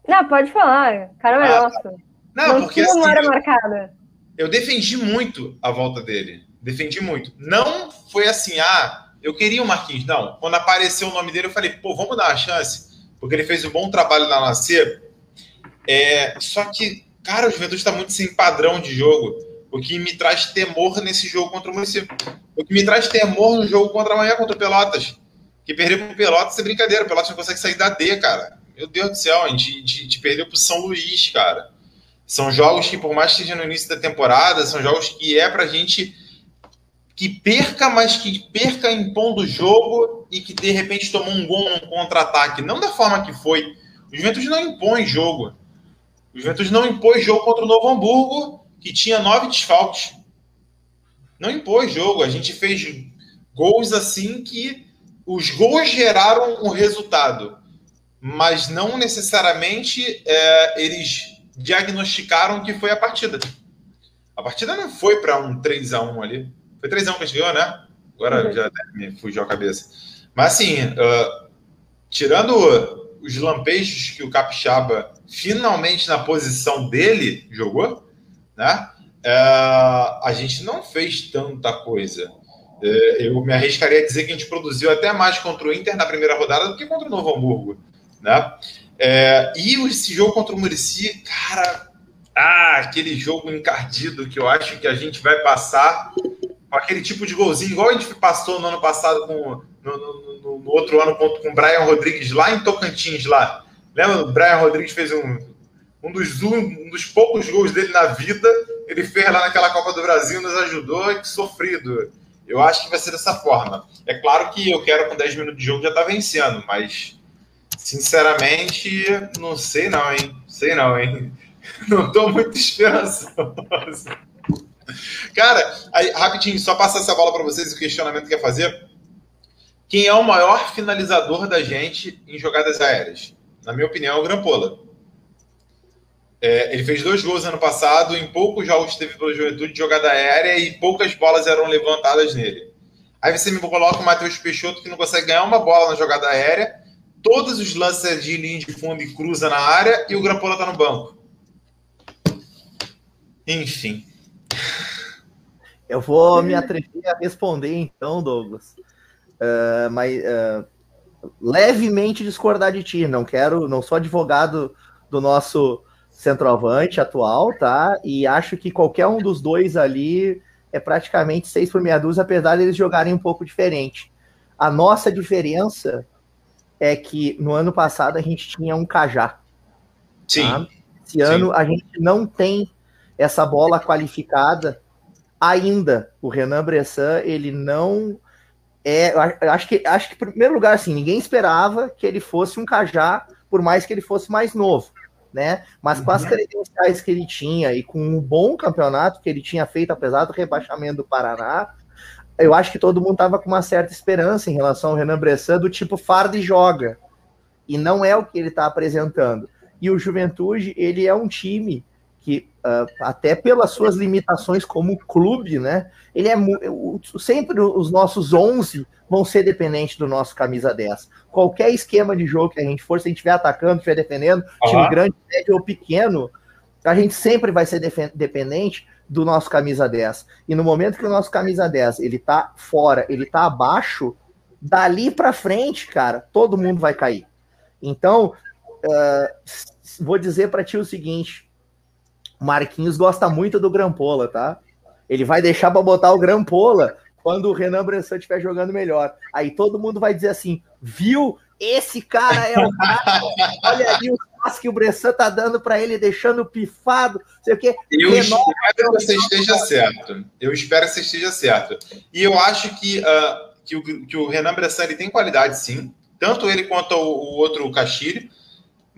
Não, pode falar. Cara é ah, nosso. Não, não porque assim, hora marcada. Eu defendi muito a volta dele. Defendi muito. Não foi assim, ah, eu queria o Marquinhos. Não. Quando apareceu o nome dele, eu falei, pô, vamos dar uma chance. Porque ele fez um bom trabalho na Nascer. É, só que Cara, o Juventude está muito sem padrão de jogo. O que me traz temor nesse jogo contra o Município. O que me traz temor no jogo contra amanhã contra o Pelotas. Que perder pro Pelotas é brincadeira. O Pelotas não consegue sair da D, cara. Meu Deus do céu, a gente, de, de perdeu pro São Luís, cara. São jogos que, por mais que esteja no início da temporada, são jogos que é pra gente que perca, mas que perca impondo o jogo e que de repente tomou um gol num contra-ataque. Não da forma que foi. O Juventude não impõe jogo. O Juventude não impôs jogo contra o Novo Hamburgo, que tinha nove desfalques. Não impôs jogo. A gente fez gols assim que os gols geraram um resultado, mas não necessariamente é, eles diagnosticaram que foi a partida. A partida não foi para um 3 a 1 ali. Foi 3 a 1 que a gente ganhou, né? Agora uhum. já me fugiu a cabeça. Mas assim, uh, tirando os lampejos que o Capixaba finalmente na posição dele jogou, né? É, a gente não fez tanta coisa. É, eu me arriscaria a dizer que a gente produziu até mais contra o Inter na primeira rodada do que contra o Novo Hamburgo, né? É, e esse jogo contra o Murici, cara, ah, aquele jogo encardido que eu acho que a gente vai passar com aquele tipo de golzinho, igual a gente passou no ano passado com no, no, no outro ano com, o Brian Rodrigues lá em Tocantins lá Lembra? O Brian Rodrigues fez um, um, dos, um dos poucos gols dele na vida. Ele fez lá naquela Copa do Brasil, nos ajudou que sofrido. Eu acho que vai ser dessa forma. É claro que eu quero com 10 minutos de jogo já tá vencendo, mas sinceramente, não sei não, hein? Sei não, hein? Não estou muito esperançoso. Cara, aí, rapidinho, só passar essa bola para vocês o questionamento que quer fazer. Quem é o maior finalizador da gente em jogadas aéreas? na minha opinião, é o Grampola. É, ele fez dois gols ano passado, em poucos jogos teve pela juventude de jogada aérea e poucas bolas eram levantadas nele. Aí você me coloca o Matheus Peixoto que não consegue ganhar uma bola na jogada aérea, todos os lances de linha de fundo e cruza na área e o Grampola tá no banco. Enfim. Eu vou me atrever a responder então, Douglas. Uh, mas uh, levemente discordar de ti. Não quero, não sou advogado do nosso centroavante atual, tá? E acho que qualquer um dos dois ali é praticamente seis por meia dúzia, apesar de eles jogarem um pouco diferente. A nossa diferença é que no ano passado a gente tinha um Cajá. Sim. Tá? Esse Sim. ano a gente não tem essa bola qualificada ainda. O Renan Bressan, ele não é, acho que, acho que, em primeiro lugar, assim, ninguém esperava que ele fosse um cajá por mais que ele fosse mais novo, né? Mas com as uhum. credenciais que ele tinha e com o bom campeonato que ele tinha feito, apesar do rebaixamento do Paraná, eu acho que todo mundo estava com uma certa esperança em relação ao Renan Bressan, do tipo farda e joga. E não é o que ele está apresentando. E o Juventude, ele é um time que, uh, até pelas suas limitações como clube, né? Ele é sempre os nossos 11 vão ser dependentes do nosso camisa 10. Qualquer esquema de jogo que a gente for, se a gente estiver atacando, estiver defendendo, uhum. time grande, médio ou pequeno, a gente sempre vai ser dependente do nosso camisa 10. E no momento que o nosso camisa 10 ele tá fora, ele tá abaixo, dali para frente, cara, todo mundo vai cair. Então, uh, vou dizer para ti o seguinte: Marquinhos gosta muito do Grampola, tá? Ele vai deixar para botar o Grampola quando o Renan Bressan estiver jogando melhor. Aí todo mundo vai dizer assim: viu? Esse cara é o cara. Olha ali o passe que o Bressan tá dando para ele, deixando pifado. Sei o quê. Eu espero que você esteja certo. Eu espero que você esteja certo. E eu acho que, uh, que, o, que o Renan Bressan ele tem qualidade, sim. Tanto ele quanto o, o outro, o Castilho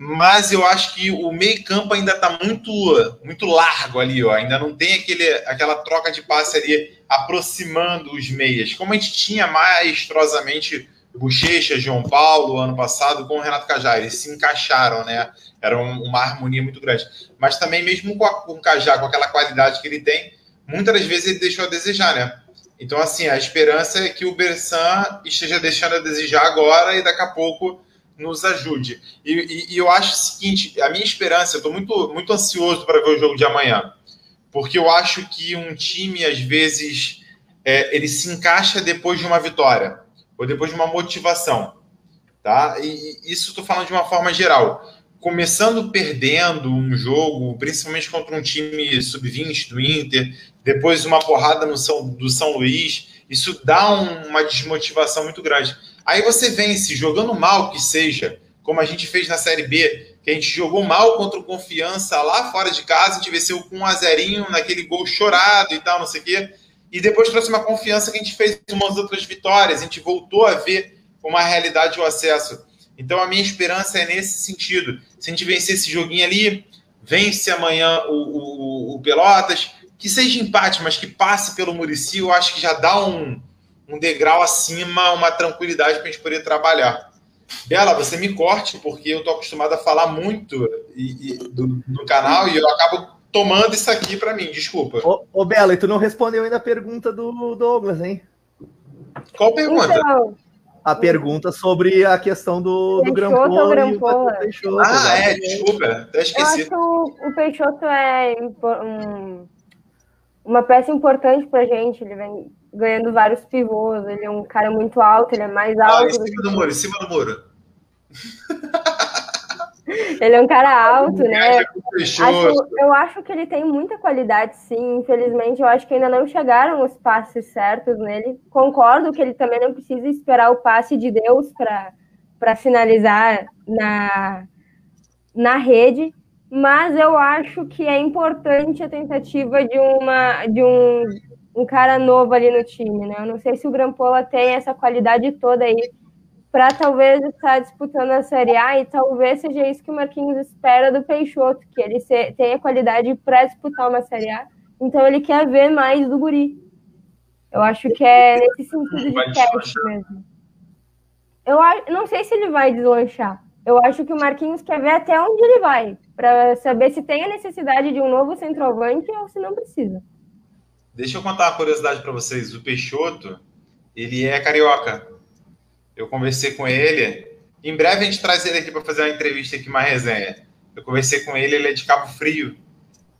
mas eu acho que o meio campo ainda está muito muito largo ali, ó. ainda não tem aquele, aquela troca de passe ali aproximando os meias, como a gente tinha maestrosamente Bochecha, João Paulo, ano passado, com o Renato Cajá, eles se encaixaram, né? Era uma harmonia muito grande. Mas também, mesmo com, a, com o Cajá, com aquela qualidade que ele tem, muitas das vezes ele deixou a desejar, né? Então, assim, a esperança é que o Bersan esteja deixando a desejar agora e daqui a pouco nos ajude. E, e, e, eu acho o seguinte: a minha esperança, eu estou muito, muito ansioso para ver o jogo de amanhã, porque eu acho que um time, às vezes, é, ele se encaixa depois de uma vitória ou depois de uma motivação. Tá? E, e isso estou falando de uma forma geral. Começando perdendo um jogo, principalmente contra um time sub-20 do Inter, depois uma porrada no São, do São Luís, isso dá um, uma desmotivação muito grande. Aí você vence jogando mal que seja, como a gente fez na Série B, que a gente jogou mal contra o Confiança lá fora de casa, a gente venceu com um a zerinho naquele gol chorado e tal, não sei o quê. E depois trouxe uma confiança que a gente fez umas outras vitórias, a gente voltou a ver uma realidade o acesso. Então a minha esperança é nesse sentido. Se a gente vencer esse joguinho ali, vence amanhã o, o, o Pelotas, que seja empate, mas que passe pelo Murici, eu acho que já dá um, um degrau acima, uma tranquilidade para a gente poder trabalhar. Bela, você me corte, porque eu estou acostumado a falar muito e, e, do, no canal e eu acabo tomando isso aqui para mim, desculpa. Ô, ô, Bela, e tu não respondeu ainda a pergunta do Douglas, hein? Qual pergunta? Então, a pergunta sobre a questão do, do Grampola. Grampola. ah, é, desculpa, até esqueci. Eu acho que o, Peixoto é um, uma peça importante pra gente, ele vem ganhando vários pivôs. Ele é um cara muito alto, ele é mais alto. Ah, em cima do, muro, em cima do muro. ele é um cara alto, né? Acho, eu acho que ele tem muita qualidade, sim. Infelizmente, eu acho que ainda não chegaram os passes certos nele. Concordo que ele também não precisa esperar o passe de Deus para finalizar na, na rede, mas eu acho que é importante a tentativa de uma de um um cara novo ali no time, né? Eu não sei se o Grampola tem essa qualidade toda aí para talvez estar disputando a Série A e talvez seja isso que o Marquinhos espera do Peixoto, que ele tenha qualidade para disputar uma Série A. Então ele quer ver mais do Guri. Eu acho que é nesse sentido de teste mesmo. Eu não sei se ele vai deslanchar. Eu acho que o Marquinhos quer ver até onde ele vai, para saber se tem a necessidade de um novo centroavante ou se não precisa. Deixa eu contar uma curiosidade para vocês. O Peixoto, ele é carioca. Eu conversei com ele. Em breve a gente traz ele aqui para fazer uma entrevista aqui, uma resenha. Eu conversei com ele, ele é de Cabo Frio.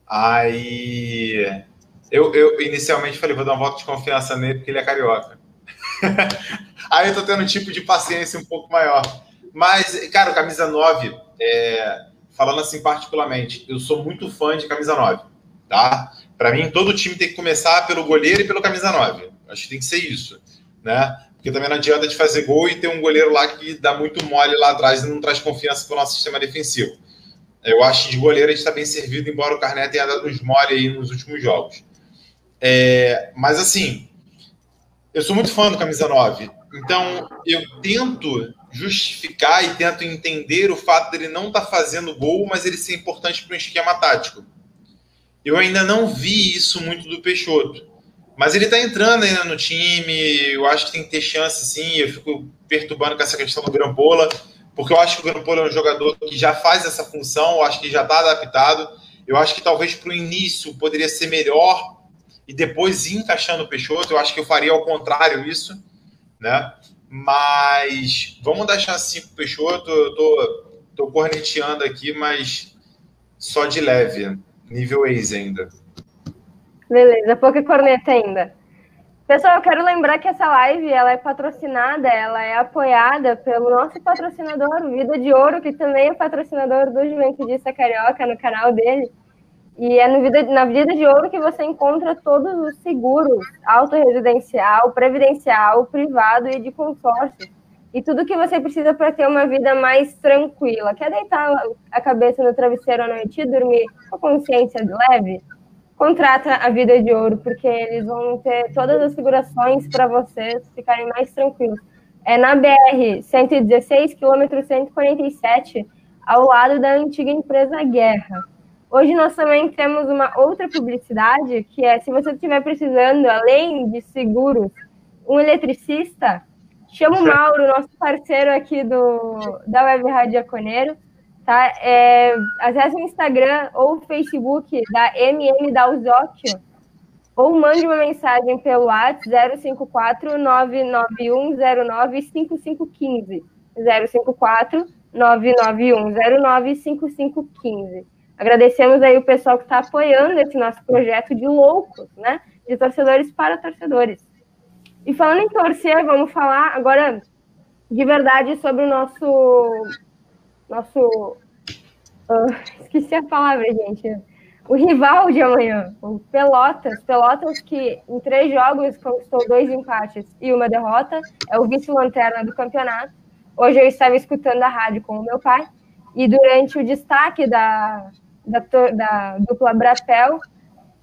Aí eu, eu inicialmente falei, vou dar uma volta de confiança nele porque ele é carioca. Aí eu tô tendo um tipo de paciência um pouco maior. Mas, cara, camisa 9, é, falando assim particularmente, eu sou muito fã de camisa 9, tá? Para mim, todo time tem que começar pelo goleiro e pelo camisa 9. Acho que tem que ser isso, né? Porque também não adianta de fazer gol e ter um goleiro lá que dá muito mole lá atrás e não traz confiança para o nosso sistema defensivo. Eu acho que de goleiro a gente está bem servido, embora o Carnet tenha dado uns mole aí nos últimos jogos. É, mas assim, eu sou muito fã do camisa 9. Então, eu tento justificar e tento entender o fato dele não estar tá fazendo gol, mas ele ser importante para um esquema tático. Eu ainda não vi isso muito do Peixoto. Mas ele está entrando ainda no time, eu acho que tem que ter chance sim. Eu fico perturbando com essa questão do Grampola, porque eu acho que o Grampola é um jogador que já faz essa função, eu acho que já está adaptado. Eu acho que talvez para o início poderia ser melhor e depois ir encaixando o Peixoto. Eu acho que eu faria ao contrário isso, né? Mas vamos dar chance pro Peixoto. Eu tô, tô corneteando aqui, mas só de leve, nível ex ainda. Beleza, pouca corneta ainda. Pessoal, eu quero lembrar que essa live ela é patrocinada, ela é apoiada pelo nosso patrocinador, Vida de Ouro, que também é patrocinador do Juventudista Carioca no canal dele. E é no vida, na Vida de Ouro que você encontra todos os seguros, autorresidencial, previdencial, privado e de consórcio. E tudo que você precisa para ter uma vida mais tranquila. Quer deitar a cabeça no travesseiro à noite e dormir com a consciência leve? Contrata a Vida de Ouro, porque eles vão ter todas as segurações para vocês ficarem mais tranquilos. É na BR 116, quilômetro 147, ao lado da antiga empresa Guerra. Hoje nós também temos uma outra publicidade, que é se você estiver precisando, além de seguros, um eletricista, chama o Mauro, nosso parceiro aqui do, da Web Rádio Jaconeiro, tá? É, acesse o Instagram ou o Facebook da MM Dalzocchio, ou mande uma mensagem pelo WhatsApp 054 99109 5515 054 99109 5515. Agradecemos aí o pessoal que está apoiando esse nosso projeto de loucos, né? De torcedores para torcedores. E falando em torcer, vamos falar agora de verdade sobre o nosso. Nosso. Uh, esqueci a palavra, gente. O rival de amanhã, o Pelotas. Pelotas que em três jogos conquistou dois empates e uma derrota. É o vice-lanterna do campeonato. Hoje eu estava escutando a rádio com o meu pai. E durante o destaque da, da, da dupla Brapel,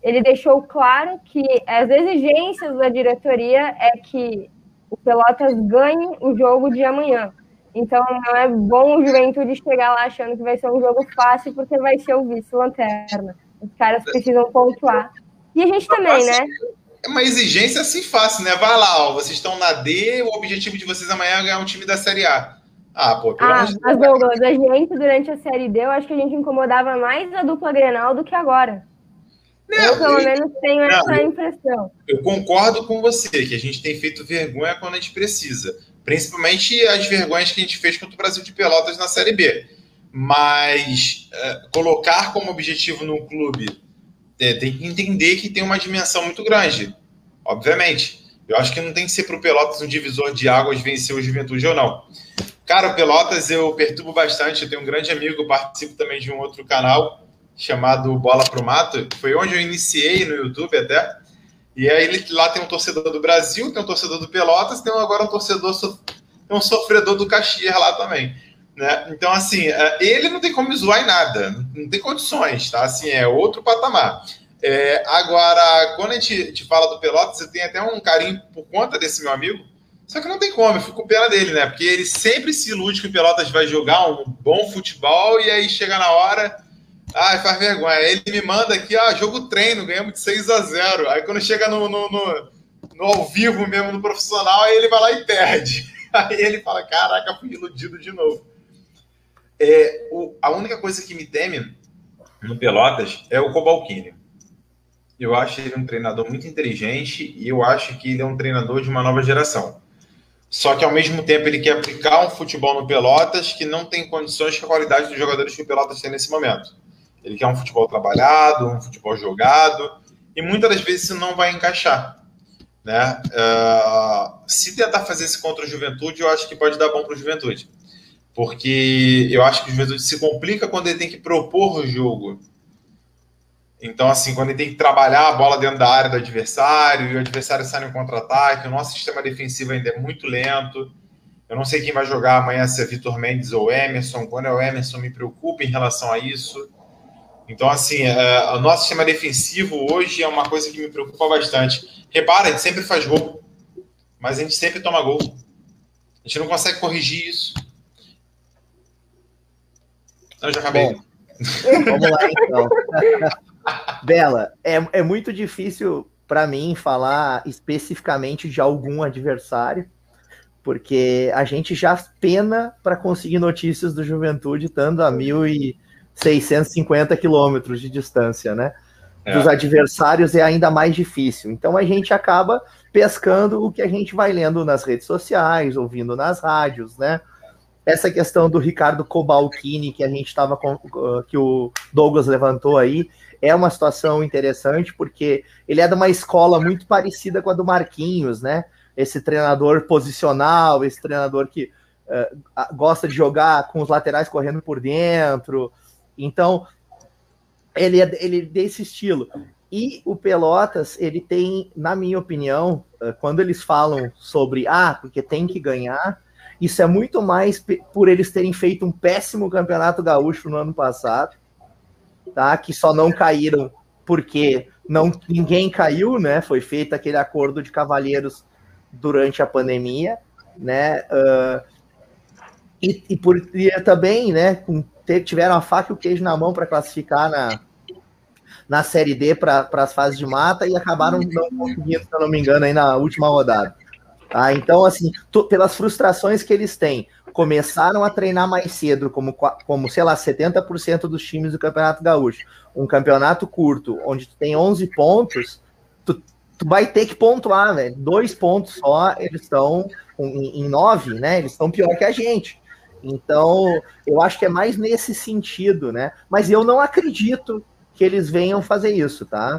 ele deixou claro que as exigências da diretoria é que o Pelotas ganhe o jogo de amanhã. Então não é bom o Juventude chegar lá achando que vai ser um jogo fácil, porque vai ser o vice-lanterna. Os caras precisam pontuar. E a gente também, né? É uma exigência assim fácil, né? Vai lá, ó, vocês estão na D, o objetivo de vocês amanhã é ganhar um time da Série A. Ah, pô, pelo ah, mas Douglas, a gente, durante a Série D, eu acho que a gente incomodava mais a dupla Grenal do que agora. Não, eu, pelo menos, tenho não, essa impressão. Eu concordo com você, que a gente tem feito vergonha quando a gente precisa. Principalmente as vergonhas que a gente fez contra o Brasil de Pelotas na Série B. Mas é, colocar como objetivo no clube é, tem que entender que tem uma dimensão muito grande. Obviamente. Eu acho que não tem que ser para o Pelotas um divisor de águas vencer o Juventude ou não. Cara, Pelotas eu perturbo bastante. Eu tenho um grande amigo, participo também de um outro canal chamado Bola Pro Mato. Foi onde eu iniciei no YouTube até. E aí lá tem um torcedor do Brasil, tem um torcedor do Pelotas, tem agora um torcedor, tem um sofredor do Caxias lá também. Né? Então, assim, é, ele não tem como zoar em nada, não tem condições, tá? Assim, é outro patamar. É, agora, quando a gente, gente fala do Pelotas, eu tenho até um carinho por conta desse meu amigo, só que não tem como, eu fico com pena dele, né? Porque ele sempre se ilude que o Pelotas vai jogar um bom futebol e aí chega na hora, ai, faz vergonha. Ele me manda aqui, ah, jogo treino, ganhamos de 6 a 0 Aí quando chega no, no, no, no ao vivo mesmo, no profissional, aí ele vai lá e perde. Aí ele fala, caraca, fui iludido de novo. É, o, a única coisa que me teme no Pelotas é o Cobalcini. Eu acho ele um treinador muito inteligente e eu acho que ele é um treinador de uma nova geração. Só que ao mesmo tempo ele quer aplicar um futebol no Pelotas que não tem condições com a qualidade dos jogadores que o Pelotas tem nesse momento. Ele quer um futebol trabalhado, um futebol jogado, e muitas das vezes isso não vai encaixar. Né? Uh, se tentar fazer isso contra o Juventude, eu acho que pode dar bom para o Juventude. Porque eu acho que o Juventude se complica quando ele tem que propor o jogo. Então, assim, quando ele tem que trabalhar a bola dentro da área do adversário, e o adversário sai no contra-ataque, o nosso sistema defensivo ainda é muito lento. Eu não sei quem vai jogar amanhã, se é Vitor Mendes ou Emerson. Quando é o Emerson, me preocupa em relação a isso. Então, assim, é, o nosso sistema defensivo hoje é uma coisa que me preocupa bastante. Repara, a gente sempre faz gol, mas a gente sempre toma gol. A gente não consegue corrigir isso. Eu já acabei. Bom, vamos lá, então. Bela, é, é muito difícil para mim falar especificamente de algum adversário, porque a gente já pena para conseguir notícias do Juventude estando a 1.650 quilômetros de distância, né? É. Dos adversários é ainda mais difícil. Então a gente acaba pescando o que a gente vai lendo nas redes sociais, ouvindo nas rádios, né? Essa questão do Ricardo Cobalcini que a gente estava que o Douglas levantou aí, é uma situação interessante, porque ele é de uma escola muito parecida com a do Marquinhos, né? Esse treinador posicional, esse treinador que uh, gosta de jogar com os laterais correndo por dentro. Então, ele é, ele é desse estilo. E o Pelotas, ele tem, na minha opinião, uh, quando eles falam sobre, ah, porque tem que ganhar, isso é muito mais por eles terem feito um péssimo campeonato gaúcho no ano passado tá? Que só não caíram porque não ninguém caiu, né? Foi feito aquele acordo de cavalheiros durante a pandemia, né? Uh, e, e por e também, né? Com, tiveram a faca e o queijo na mão para classificar na, na Série D para as fases de mata e acabaram não conseguindo, se eu não me engano, aí na última rodada. Tá? Então, assim, pelas frustrações que eles têm, começaram a treinar mais cedo, como, como sei lá, 70% dos times do Campeonato Gaúcho. Um campeonato curto, onde tu tem 11 pontos, tu, tu vai ter que pontuar, velho. Dois pontos só, eles estão em, em nove, né? Eles estão pior que a gente. Então, eu acho que é mais nesse sentido, né? Mas eu não acredito que eles venham fazer isso, tá?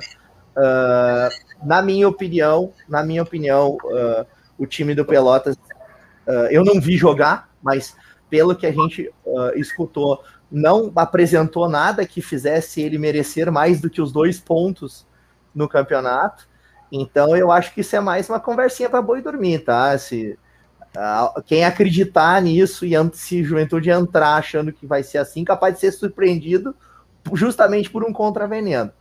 Uh, na minha opinião, na minha opinião, uh, o time do Pelotas, uh, eu não vi jogar, mas pelo que a gente escutou, não apresentou nada que fizesse ele merecer mais do que os dois pontos no campeonato. Então eu acho que isso é mais uma conversinha para boi dormir, tá? Se, quem acreditar nisso e se Juventude entrar achando que vai ser assim, capaz de ser surpreendido justamente por um contraveneno.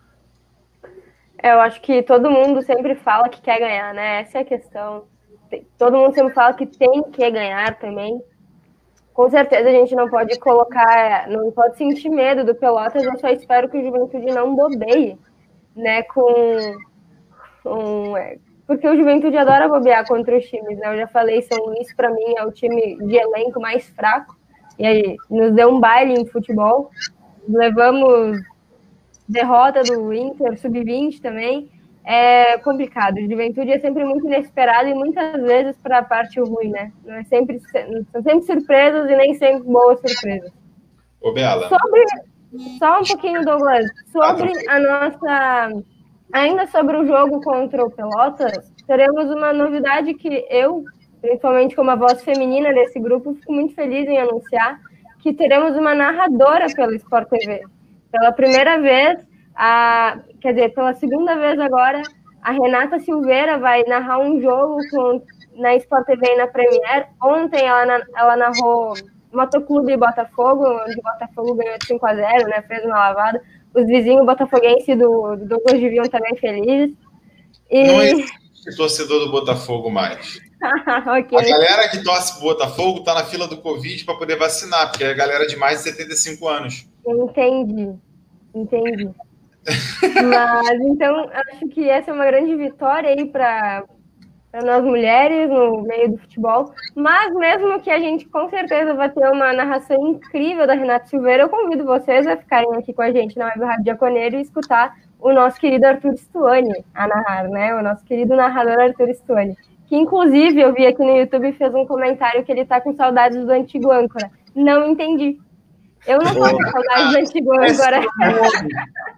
É, eu acho que todo mundo sempre fala que quer ganhar, né? Essa é a questão. Todo mundo sempre fala que tem que ganhar também com certeza a gente não pode colocar, não pode sentir medo do Pelotas, eu só espero que o Juventude não bobeie, né, com, é, porque o Juventude adora bobear contra os times, né, eu já falei, São Luís para mim é o time de elenco mais fraco, e aí nos deu um baile em futebol, levamos derrota do Inter, sub-20 também, é complicado. O Juventude é sempre muito inesperado e muitas vezes para a parte ruim, né? Não é sempre, são sempre surpresas e nem sempre boas surpresas. Ô, Bela. Sobre, só um pouquinho, Douglas. Sobre a nossa. Ainda sobre o jogo contra o Pelotas, teremos uma novidade que eu, principalmente como a voz feminina desse grupo, fico muito feliz em anunciar que teremos uma narradora pelo Sport TV. Pela primeira vez, a, quer dizer, pela segunda vez agora, a Renata Silveira vai narrar um jogo com, na Sport TV e na Premier. Ontem ela, ela narrou Motoclube Botafogo, onde o Botafogo ganhou de 5 a 0 né? Fez uma lavada. Os vizinhos botafoguenses do, do Douglas deviam também felizes. E... Não existe torcedor do Botafogo mais. okay. A galera que torce pro Botafogo tá na fila do Covid para poder vacinar, porque é a galera de mais de 75 anos. Entendi. Entendi. Mas então acho que essa é uma grande vitória aí para nós mulheres no meio do futebol. Mas mesmo que a gente com certeza vai ter uma narração incrível da Renata Silveira, eu convido vocês a ficarem aqui com a gente na Web Rádio Jaconeiro e escutar o nosso querido Arthur Stuani a narrar, né? O nosso querido narrador Arthur Stuani. Que inclusive eu vi aqui no YouTube fez um comentário que ele tá com saudades do antigo âncora. Não entendi. Eu não tô com saudades do antigo âncora.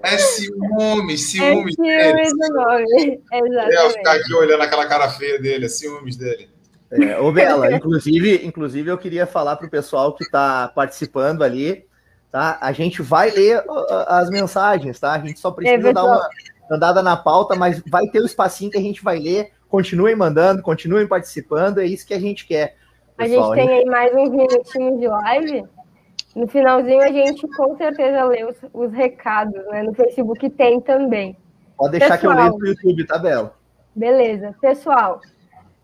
É ciúmes, ciúmes. É ciúmes do nome. Exatamente. É, ficar aqui olhando aquela cara feia dele, é ciúmes dele. É, ô Bela, inclusive, inclusive eu queria falar para o pessoal que está participando ali, tá? A gente vai ler as mensagens, tá? A gente só precisa é dar uma andada na pauta, mas vai ter o espacinho que a gente vai ler. Continuem mandando, continuem participando, é isso que a gente quer. Pessoal. A gente tem aí mais uns minutinhos de live. No finalzinho a gente com certeza lê os, os recados, né? No Facebook tem também. Pode deixar Pessoal, que eu leio no YouTube, tá, Bela? Beleza. Pessoal,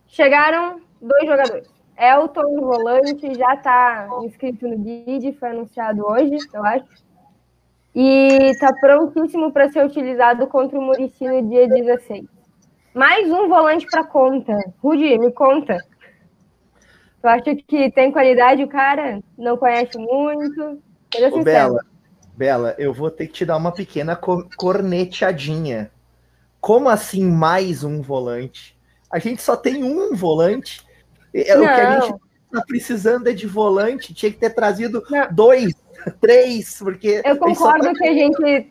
chegaram dois jogadores. Elton, volante, já está inscrito no bid, foi anunciado hoje, eu acho. E está prontíssimo para ser utilizado contra o Murici no dia 16. Mais um volante para conta. Rudi, me conta. Tu acha que tem qualidade o cara? Não conhece muito? Ô, Bela, Bela, eu vou ter que te dar uma pequena corneteadinha. Como assim mais um volante? A gente só tem um volante. É, o que a gente tá precisando é de volante. Tinha que ter trazido Não. dois, três, porque. Eu concordo tá... que a gente.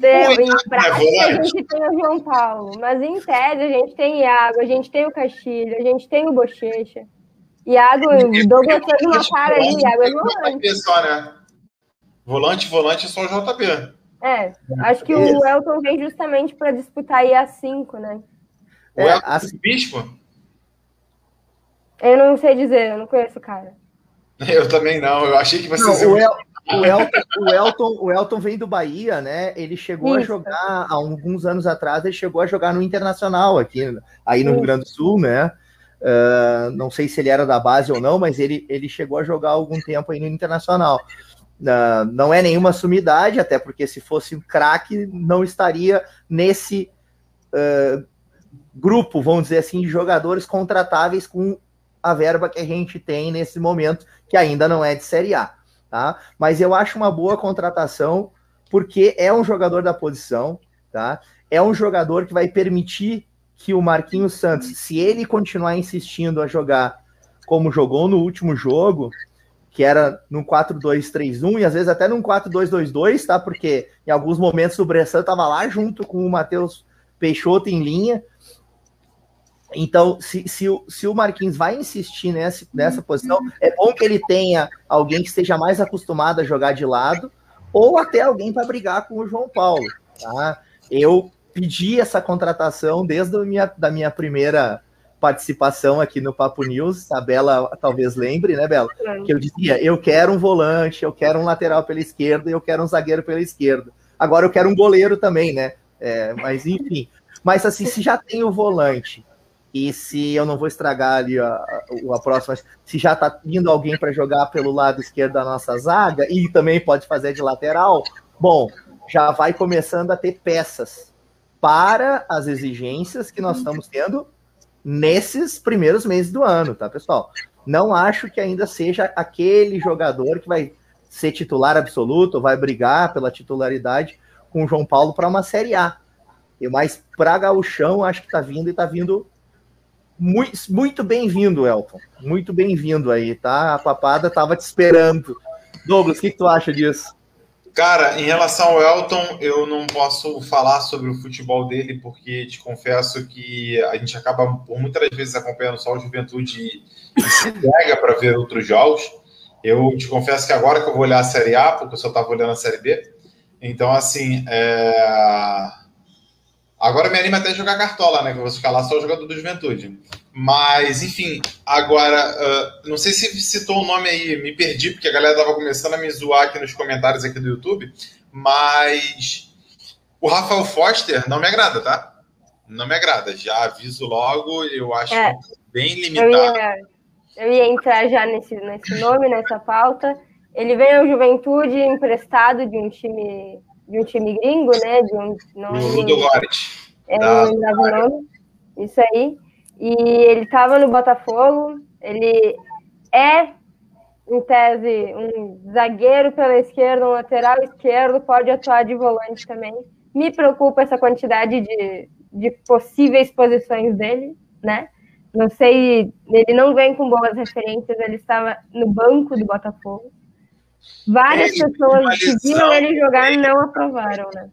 Deu, em prática, a gente tem o João Paulo, mas em tese a gente tem Iago, a gente tem o Castilho, a gente tem o Bochecha. Iago, o Douglas fez uma cara ali, Iago é volante. Só, né? Volante, volante, só o JB. É, acho que o Elton vem justamente para disputar aí a 5, né? O Elton é, a... Bispo? Eu não sei dizer, eu não conheço o cara. Eu também não, eu achei que você... Não, o, El... o, Elton, o, Elton, o Elton vem do Bahia, né? Ele chegou Isso. a jogar, há alguns anos atrás, ele chegou a jogar no Internacional aqui, aí no Isso. Rio Grande do Sul, né? Uh, não sei se ele era da base ou não, mas ele, ele chegou a jogar algum tempo aí no Internacional. Uh, não é nenhuma sumidade, até porque se fosse um craque, não estaria nesse uh, grupo, vamos dizer assim, de jogadores contratáveis com a verba que a gente tem nesse momento, que ainda não é de Série A. Tá? Mas eu acho uma boa contratação, porque é um jogador da posição, tá? É um jogador que vai permitir que o Marquinhos Santos, se ele continuar insistindo a jogar como jogou no último jogo, que era num 4-2-3-1 e às vezes até num 4-2-2-2, tá? Porque em alguns momentos o Bressan estava lá junto com o Matheus Peixoto em linha. Então, se, se, o, se o Marquinhos vai insistir nessa, nessa posição, é bom que ele tenha alguém que esteja mais acostumado a jogar de lado, ou até alguém para brigar com o João Paulo. Tá? Eu pedi essa contratação desde a minha, da minha primeira participação aqui no Papo News, a Bela talvez lembre, né, Bela? Que eu dizia, eu quero um volante, eu quero um lateral pela esquerda eu quero um zagueiro pela esquerda. Agora eu quero um goleiro também, né? É, mas enfim. Mas assim, se já tem o volante e se eu não vou estragar ali a, a, a próxima, se já tá vindo alguém para jogar pelo lado esquerdo da nossa zaga e também pode fazer de lateral, bom, já vai começando a ter peças para as exigências que nós estamos tendo nesses primeiros meses do ano, tá, pessoal? Não acho que ainda seja aquele jogador que vai ser titular absoluto, vai brigar pela titularidade com o João Paulo para uma Série A. E mais para Gauchão, acho que está vindo e está vindo muito, muito bem-vindo, Elton. Muito bem-vindo aí, tá? A papada estava te esperando. Douglas, o que, que tu acha disso? Cara, em relação ao Elton, eu não posso falar sobre o futebol dele, porque te confesso que a gente acaba por muitas vezes acompanhando só o Juventude e se pega para ver outros jogos. Eu te confesso que agora que eu vou olhar a Série A, porque eu só estava olhando a Série B. Então, assim, é... Agora me anima até jogar cartola, né? Que eu vou ficar lá só o jogador do Juventude. Mas, enfim, agora, uh, não sei se citou o nome aí, me perdi, porque a galera tava começando a me zoar aqui nos comentários aqui do YouTube, mas o Rafael Foster não me agrada, tá? Não me agrada. Já aviso logo, eu acho é, bem limitado. Eu ia, eu ia entrar já nesse, nesse nome, nessa pauta. Ele vem ao Juventude emprestado de um time de um time gringo, né? De um, não, Ludo. É, não lembrava o nome. Isso aí. E ele estava no Botafogo. Ele é, em tese, um zagueiro pela esquerda, um lateral esquerdo, pode atuar de volante também. Me preocupa essa quantidade de, de possíveis posições dele, né? Não sei, ele não vem com boas referências, ele estava no banco do Botafogo. Várias é, pessoas que viram ele jogar não aprovaram, né?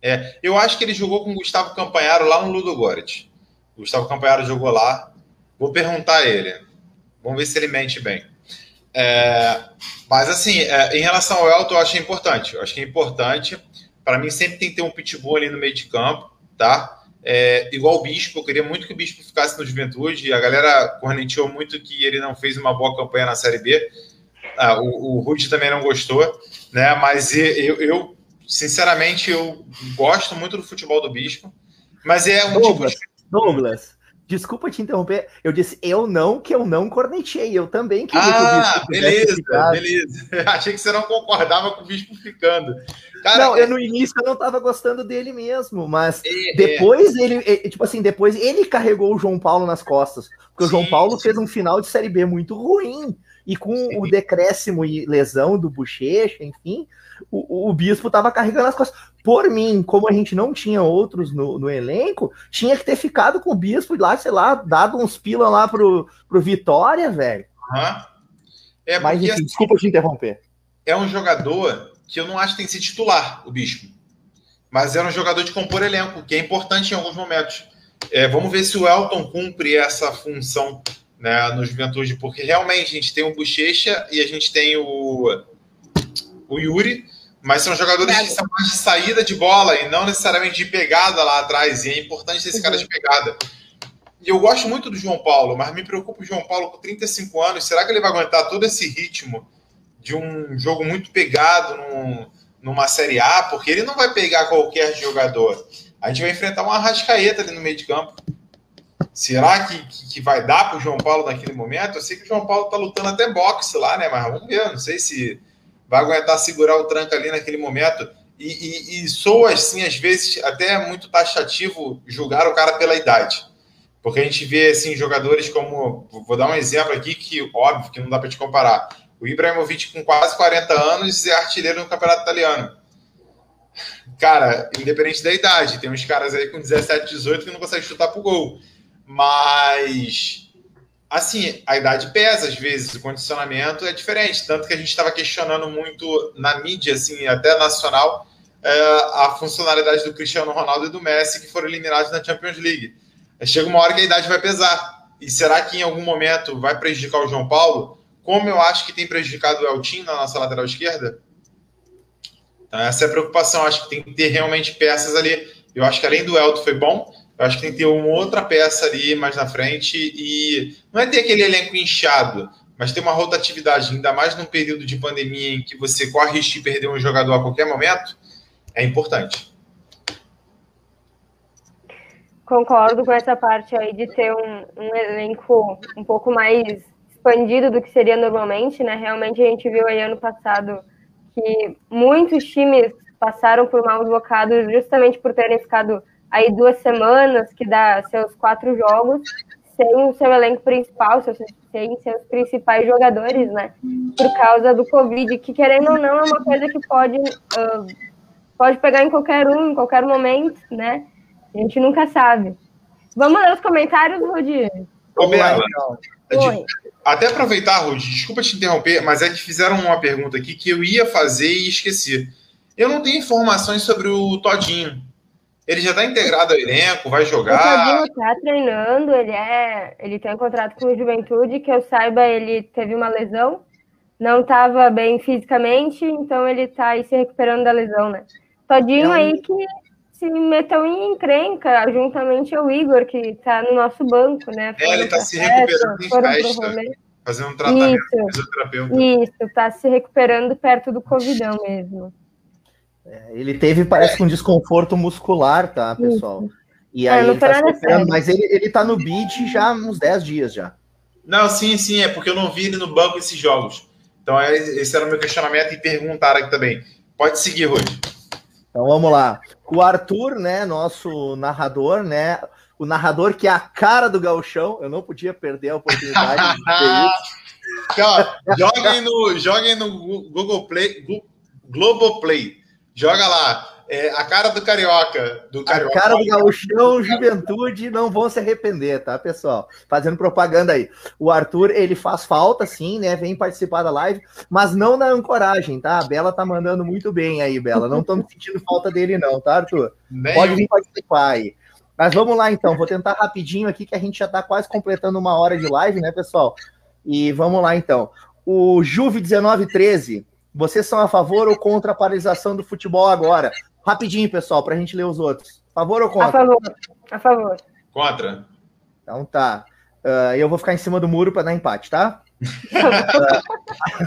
É, eu acho que ele jogou com o Gustavo Campanharo lá no Ludo Goret. O Gustavo Campanharo jogou lá. Vou perguntar a ele. Vamos ver se ele mente bem. É, mas, assim, é, em relação ao Elton, eu acho importante. Eu acho que é importante. Para mim, sempre tem que ter um pitbull ali no meio de campo, tá? É, igual o Bispo, eu queria muito que o Bispo ficasse no Juventude. A galera corneteou muito que ele não fez uma boa campanha na Série B. Ah, o, o Rude também não gostou, né? Mas eu, eu, sinceramente, eu gosto muito do futebol do Bispo. Mas é um Douglas, tipo de... Douglas, Desculpa te interromper. Eu disse eu não, que eu não cornetei. Eu também queria ah, que o beleza, beleza. Achei que você não concordava com o bispo ficando. Cara, não, eu no início eu não estava gostando dele mesmo, mas é, depois é. ele, tipo assim, depois ele carregou o João Paulo nas costas, porque sim, o João Paulo sim. fez um final de série B muito ruim. E com sim. o decréscimo e lesão do Bochecha, enfim, o, o Bispo estava carregando as costas. Por mim, como a gente não tinha outros no, no elenco, tinha que ter ficado com o Bispo lá, sei lá, dado uns pila lá pro, pro Vitória, velho. Uhum. É Mas, enfim, assim, desculpa te interromper. É um jogador que eu não acho que tem que ser titular, o Bispo. Mas era um jogador de compor elenco, que é importante em alguns momentos. É, vamos ver se o Elton cumpre essa função né, no Juventude, porque realmente a gente tem o Bochecha e a gente tem o o Yuri, mas são jogadores que são mais de saída de bola e não necessariamente de pegada lá atrás. E é importante ter esse cara de uhum. pegada. E eu gosto muito do João Paulo, mas me preocupa o João Paulo com 35 anos. Será que ele vai aguentar todo esse ritmo de um jogo muito pegado num, numa Série A? Porque ele não vai pegar qualquer jogador. A gente vai enfrentar uma Arrascaeta ali no meio de campo. Será que, que, que vai dar para o João Paulo naquele momento? Eu sei que o João Paulo está lutando até boxe lá, né? Mas vamos ver. Não sei se vai aguentar segurar o tranco ali naquele momento. E, e, e soa, assim, às vezes, até muito taxativo julgar o cara pela idade. Porque a gente vê, assim, jogadores como... Vou dar um exemplo aqui que, óbvio, que não dá para te comparar. O Ibrahimovic, com quase 40 anos, é artilheiro no campeonato italiano. Cara, independente da idade, tem uns caras aí com 17, 18 que não conseguem chutar pro gol. Mas assim, a idade pesa às vezes, o condicionamento é diferente. Tanto que a gente estava questionando muito na mídia, assim, até nacional, é, a funcionalidade do Cristiano Ronaldo e do Messi, que foram eliminados na Champions League. Chega uma hora que a idade vai pesar. E será que em algum momento vai prejudicar o João Paulo? Como eu acho que tem prejudicado o Eltinho na nossa lateral esquerda? Então, essa é a preocupação. Acho que tem que ter realmente peças ali. Eu acho que além do Elton foi bom, eu acho que tem que ter uma outra peça ali mais na frente e não é ter aquele elenco inchado, mas ter uma rotatividade, ainda mais num período de pandemia em que você corre risco de perder um jogador a qualquer momento, é importante. Concordo com essa parte aí de ter um, um elenco um pouco mais expandido do que seria normalmente, né? Realmente a gente viu aí ano passado que muitos times passaram por maus bocados justamente por terem ficado aí duas semanas, que dá seus quatro jogos, sem o seu elenco principal, sem seus principais jogadores, né? Por causa do Covid, que querendo ou não é uma coisa que pode, uh, pode pegar em qualquer um, em qualquer momento, né? A gente nunca sabe. Vamos ler os comentários, Rudi? Até aproveitar, Rudi, desculpa te interromper, mas é que fizeram uma pergunta aqui que eu ia fazer e esqueci. Eu não tenho informações sobre o Todinho. Ele já está integrado ao elenco, vai jogar. O Fabinho está treinando, ele é, ele tem um contrato com o Juventude, que eu saiba, ele teve uma lesão, não estava bem fisicamente, então ele está aí se recuperando da lesão, né? Todinho é aí que se meteu em encrenca, juntamente ao Igor, que está no nosso banco, né? é, ele está se recuperando em festa, fazendo um tratamento isso, fisioterapeuta. Isso, está se recuperando perto do Covidão mesmo. É, ele teve, parece, um desconforto muscular, tá, pessoal? E é, aí ele tá sofrendo, mas ele, ele tá no beat já há uns 10 dias já. Não, sim, sim, é porque eu não vi ele no banco esses jogos. Então, é, esse era o meu questionamento e perguntaram aqui também. Pode seguir, Rui. Então vamos lá. O Arthur, né, nosso narrador, né? O narrador que é a cara do gauchão, eu não podia perder a oportunidade de ver isso. joguem no, joguem no Google Play, Globoplay. Joga lá. É, a cara do carioca. Do carioca. A cara do gauchão, juventude, não vão se arrepender, tá, pessoal? Fazendo propaganda aí. O Arthur, ele faz falta, sim, né? Vem participar da live, mas não na ancoragem, tá? A Bela tá mandando muito bem aí, Bela. Não estamos sentindo falta dele, não, tá, Arthur? Nem Pode vir participar aí. Mas vamos lá, então. Vou tentar rapidinho aqui, que a gente já tá quase completando uma hora de live, né, pessoal? E vamos lá, então. O Juve1913 vocês são a favor ou contra a paralisação do futebol agora? Rapidinho, pessoal, para a gente ler os outros. Favor ou contra? A favor. A favor. Contra. Então tá. Uh, eu vou ficar em cima do muro para dar empate, tá?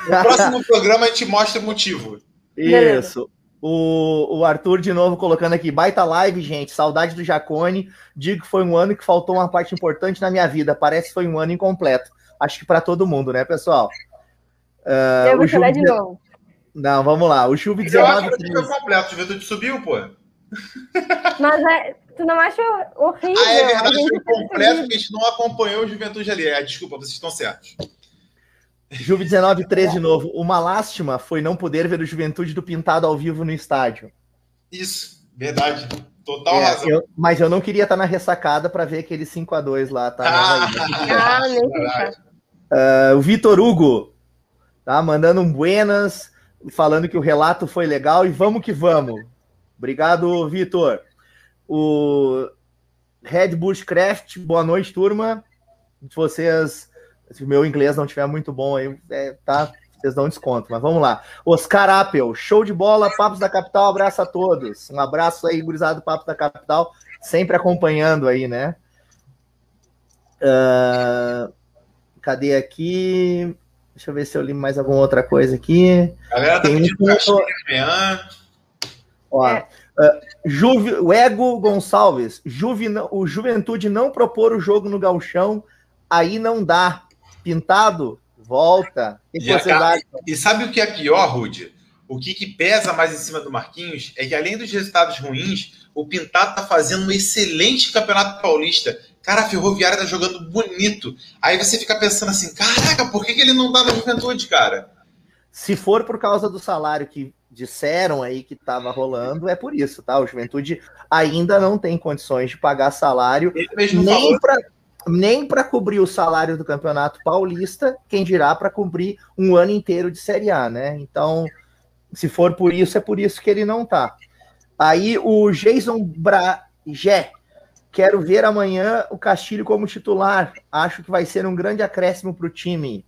no próximo programa a gente mostra o motivo. Isso. O, o Arthur de novo colocando aqui, baita live, gente. Saudade do Jacone. Digo que foi um ano que faltou uma parte importante na minha vida. Parece que foi um ano incompleto. Acho que para todo mundo, né, pessoal? Uh, Eu vou chorar de novo. Não, vamos lá. O Chuve 19. Eu acho que foi completo. O Juventude subiu, pô. Mas é, tu não acha horrível? Ah, é verdade. Foi completo porque a gente não acompanhou o Juventude ali. É, desculpa, vocês estão certos. Juve 19, 3 de novo. Uma lástima foi não poder ver o Juventude do Pintado ao vivo no estádio. Isso, verdade. Total é, razão. Eu, mas eu não queria estar na ressacada para ver aquele 5 a 2 lá, tá? Ah, ah uh, o Vitor Hugo tá mandando um buenas, falando que o relato foi legal e vamos que vamos. Obrigado, Vitor. O Red Bushcraft, boa noite, turma. Vocês se o meu inglês não tiver muito bom aí, é, tá? Vocês dão desconto, mas vamos lá. Oscar Apple, show de bola, Papos da Capital, abraço a todos. Um abraço aí, gurizado Papos da Capital, sempre acompanhando aí, né? Uh, cadê aqui? Deixa eu ver se eu li mais alguma outra coisa aqui. Galera, tá Tem pedindo um... amanhã. Ó, é. uh, Juve, o Ego Gonçalves, Juve, o Juventude não propor o jogo no galchão, aí não dá. Pintado, volta. Que, que acaba... E sabe o que é pior, Rude? O que, que, pesa mais em cima do Marquinhos é que, além dos resultados ruins, o Pintado tá fazendo um excelente campeonato paulista. Cara, a Ferroviária tá jogando bonito. Aí você fica pensando assim: caraca, por que, que ele não dá na juventude, cara? Se for por causa do salário que disseram aí que estava rolando, é por isso, tá? O Juventude ainda não tem condições de pagar salário nem para nem para cobrir o salário do Campeonato Paulista, quem dirá para cobrir um ano inteiro de Série A, né? Então, se for por isso, é por isso que ele não tá. Aí o Jason Bragé, quero ver amanhã o Castilho como titular. Acho que vai ser um grande acréscimo para o time.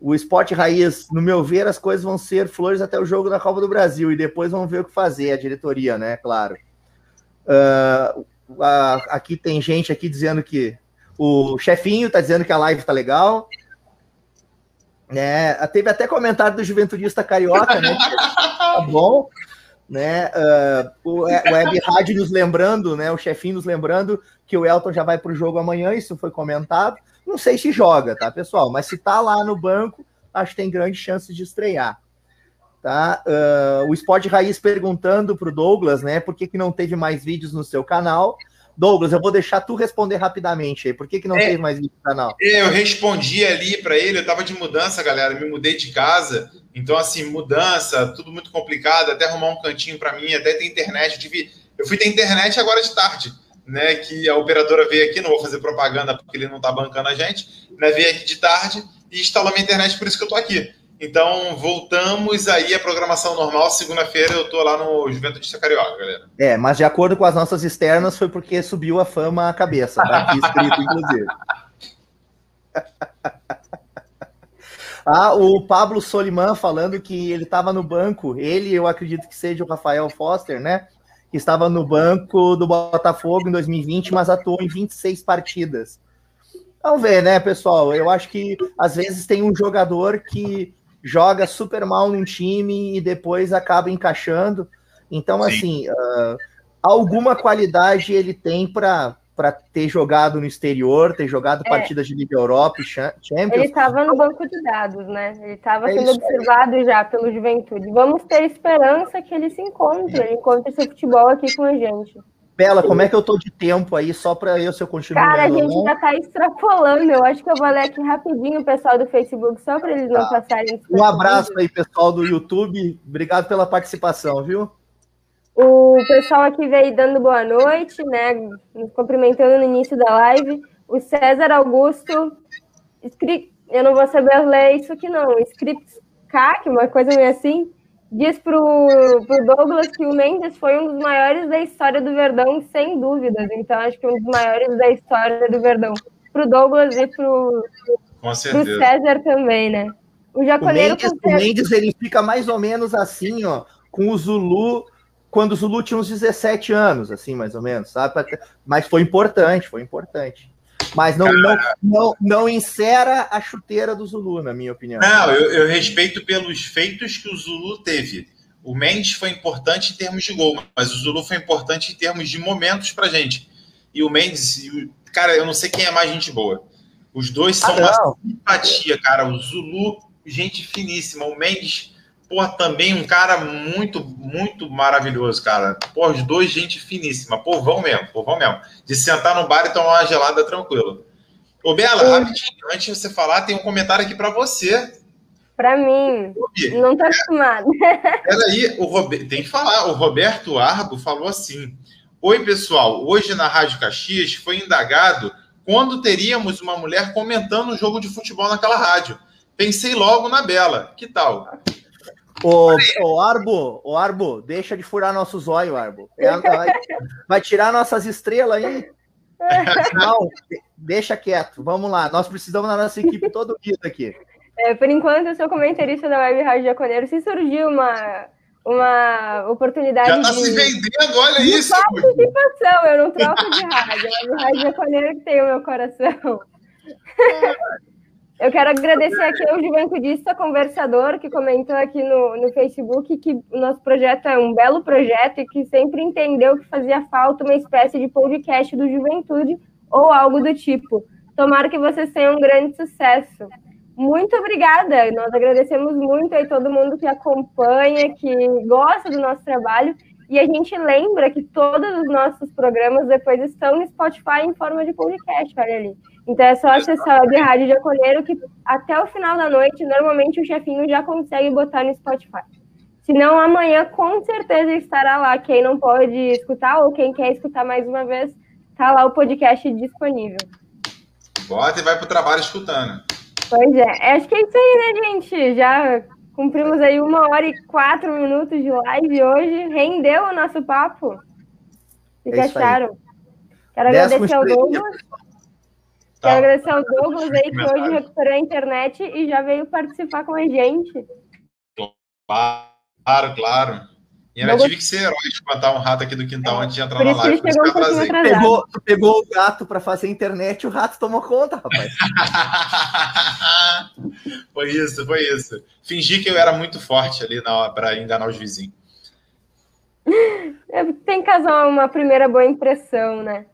O esporte raiz, no meu ver, as coisas vão ser flores até o jogo da Copa do Brasil e depois vão ver o que fazer, a diretoria, né? Claro. Uh, uh, aqui tem gente aqui dizendo que o chefinho tá dizendo que a live tá legal. Né? Teve até comentário do Juventudista Carioca, né? tá bom. Né? Uh, o Web Rádio nos lembrando, né? O chefinho nos lembrando que o Elton já vai para o jogo amanhã, isso foi comentado. Não sei se joga, tá, pessoal? Mas se tá lá no banco, acho que tem grandes chances de estrear. Tá? Uh, o Esporte Raiz perguntando para o Douglas, né? Por que, que não teve mais vídeos no seu canal? Douglas, eu vou deixar tu responder rapidamente aí. Por que, que não é, teve mais vídeo no canal? Eu respondi ali para ele, eu tava de mudança, galera. Me mudei de casa. Então, assim, mudança, tudo muito complicado, até arrumar um cantinho para mim, até ter internet. Eu, tive, eu fui ter internet agora de tarde, né? Que a operadora veio aqui, não vou fazer propaganda porque ele não tá bancando a gente, né? Veio aqui de tarde e instalou minha internet, por isso que eu tô aqui. Então, voltamos aí à programação normal. Segunda-feira eu tô lá no Juventude Carioca, galera. É, mas de acordo com as nossas externas, foi porque subiu a fama à cabeça, tá aqui escrito, inclusive. ah, o Pablo Soliman falando que ele estava no banco, ele, eu acredito que seja o Rafael Foster, né? Que estava no banco do Botafogo em 2020, mas atuou em 26 partidas. Vamos ver, né, pessoal? Eu acho que às vezes tem um jogador que joga super mal num time e depois acaba encaixando. Então, Sim. assim, uh, alguma qualidade ele tem para para ter jogado no exterior, ter jogado é. partidas de Liga Europa, Champions. Ele estava no banco de dados, né? Ele estava é sendo observado já pelo Juventude. Vamos ter esperança que ele se encontre, ele encontre seu futebol aqui com a gente. Bela, como é que eu tô de tempo aí, só para eu, se eu continuo Cara, a gente já tá extrapolando. Eu acho que eu vou ler aqui rapidinho o pessoal do Facebook, só para eles não tá. passarem. Um abraço aí, pessoal do YouTube. Obrigado pela participação, viu? O pessoal aqui veio dando boa noite, né? Nos cumprimentando no início da live. O César Augusto, eu não vou saber ler isso aqui, não. Scripts CAC, uma coisa meio assim diz pro, pro Douglas que o Mendes foi um dos maiores da história do Verdão, sem dúvidas. Então, acho que um dos maiores da história do Verdão. Pro Douglas e pro, Com certeza. pro César também, né? O Jaconeiro. O Mendes, o Mendes, ele fica mais ou menos assim, ó, com o Zulu, quando o Zulu tinha uns 17 anos, assim, mais ou menos, sabe? Mas foi importante, foi importante. Mas não, não, não, não encera a chuteira do Zulu, na minha opinião. Não, eu, eu respeito pelos feitos que o Zulu teve. O Mendes foi importante em termos de gol, mas o Zulu foi importante em termos de momentos pra gente. E o Mendes, cara, eu não sei quem é mais gente boa. Os dois são ah, uma simpatia, cara. O Zulu, gente finíssima. O Mendes, pô, também um cara muito, muito maravilhoso, cara. Pô, os dois, gente finíssima. Povão mesmo, povão mesmo. De sentar no bar e tomar uma gelada tranquilo. Ô, Bela, rapidinho, antes de você falar, tem um comentário aqui para você. Para mim. não tá acostumado. Peraí, o Roberto, tem que falar. O Roberto Argo falou assim: Oi, pessoal. Hoje na Rádio Caxias foi indagado quando teríamos uma mulher comentando o jogo de futebol naquela rádio. Pensei logo na Bela. Que tal? Ô, ô Arbo, ô Arbo, deixa de furar nossos olhos, Arbo. É, vai, vai tirar nossas estrelas aí. Não, deixa quieto. Vamos lá. Nós precisamos da nossa equipe todo dia aqui. É, por enquanto, eu sou comentarista da Web Rádio Jaconeiro. Se surgir uma, uma oportunidade. Já tá de, se vendendo, olha de isso. participação, eu não troco de rádio. A Web Rádio Jaconeiro que tem o meu coração. Eu quero agradecer aqui ao Juventudista Conversador, que comentou aqui no, no Facebook que o nosso projeto é um belo projeto e que sempre entendeu que fazia falta uma espécie de podcast do Juventude ou algo do tipo. Tomara que vocês tenham um grande sucesso. Muito obrigada. Nós agradecemos muito aí todo mundo que acompanha, que gosta do nosso trabalho. E a gente lembra que todos os nossos programas depois estão no Spotify em forma de podcast, olha ali. Então é só acessar a Web Rádio de Acolheiro que até o final da noite, normalmente o chefinho já consegue botar no Spotify. Se não, amanhã com certeza estará lá. Quem não pode escutar ou quem quer escutar mais uma vez, tá lá o podcast disponível. Bota e vai pro trabalho escutando. Pois é, acho que é isso aí, né, gente? Já cumprimos aí uma hora e quatro minutos de live hoje. Rendeu o nosso papo? O que, é acharam? Quero agradecer ao Douglas. Tá. Quero agradecer ao Douglas aí, que hoje recuperou a internet e já veio participar com a gente. Claro, claro. E ainda tive que ser herói de matar um rato aqui do quintal é. antes de entrar na live. Por isso que um pegou, pegou o gato para fazer internet o rato tomou conta, rapaz. foi isso, foi isso. Fingi que eu era muito forte ali para enganar os vizinhos. É, tem que causar uma primeira boa impressão, né?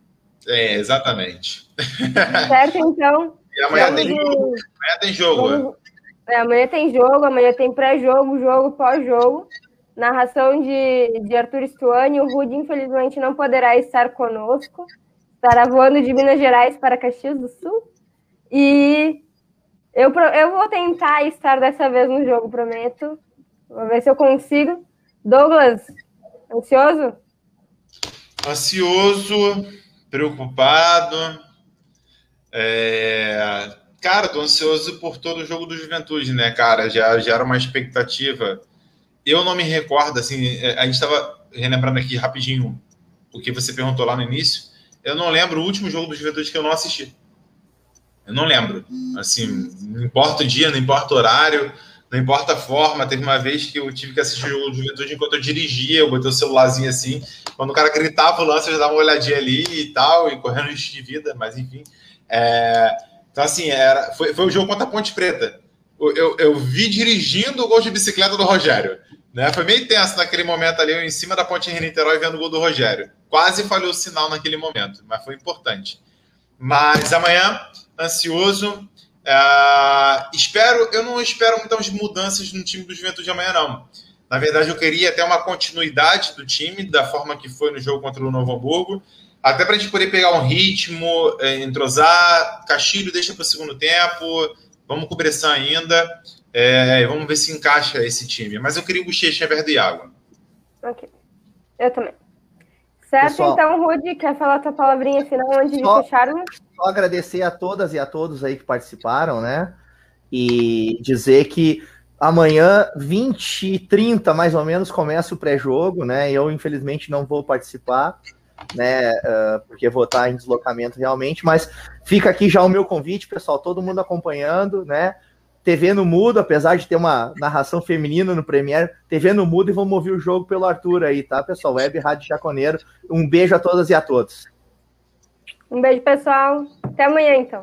É, exatamente. Certo, então. E amanhã tem jogo. Amanhã tem jogo. Vamos... É, amanhã tem jogo, amanhã tem pré-jogo, jogo, pós-jogo. Narração de, de Arthur Stuani. O Rude, infelizmente, não poderá estar conosco. Estará voando de Minas Gerais para Caxias do Sul. E eu, eu vou tentar estar dessa vez no jogo, prometo. Vou ver se eu consigo. Douglas, ansioso? Ansioso preocupado. É... Cara, tô ansioso por todo o jogo do Juventude, né, cara? Já, já era uma expectativa. Eu não me recordo, assim, é, a gente estava relembrando aqui rapidinho o que você perguntou lá no início. Eu não lembro o último jogo do Juventude que eu não assisti. Eu não lembro. Assim, não importa o dia, não importa o horário, não importa a forma. Teve uma vez que eu tive que assistir o jogo do Juventude enquanto eu dirigia, eu botei o celularzinho assim. Quando o cara gritava o lance, eu já dava uma olhadinha ali e tal, e correndo risco de vida, mas enfim. É... Então, assim, era... foi, foi o jogo contra a Ponte Preta. Eu, eu, vi dirigindo o gol de bicicleta do Rogério. Né? Foi meio tenso naquele momento ali, eu em cima da Ponte Henrique Niterói vendo o gol do Rogério. Quase falhou o sinal naquele momento, mas foi importante. Mas amanhã, ansioso, Uh, espero, eu não espero muitas mudanças no time do Juventude amanhã, não. Na verdade, eu queria até uma continuidade do time, da forma que foi no jogo contra o Novo Hamburgo, até para a gente poder pegar um ritmo, é, entrosar. Castilho deixa para o segundo tempo, vamos com pressão ainda, é, vamos ver se encaixa esse time. Mas eu queria o Bochecha verde e água. Ok. Eu também. Certo, Pessoal, então, Rudy, quer falar a tua palavrinha final antes de fecharmos? Só agradecer a todas e a todos aí que participaram, né? E dizer que amanhã, 20 e 30 mais ou menos, começa o pré-jogo, né? Eu, infelizmente, não vou participar, né? Uh, porque vou estar em deslocamento realmente, mas fica aqui já o meu convite, pessoal, todo mundo acompanhando, né? TV no mudo, apesar de ter uma narração feminina no Premiere, TV no mudo e vamos ouvir o jogo pelo Arthur aí, tá, pessoal? Web Rádio Jaconeiro. Um beijo a todas e a todos. Um beijo, pessoal. Até amanhã, então.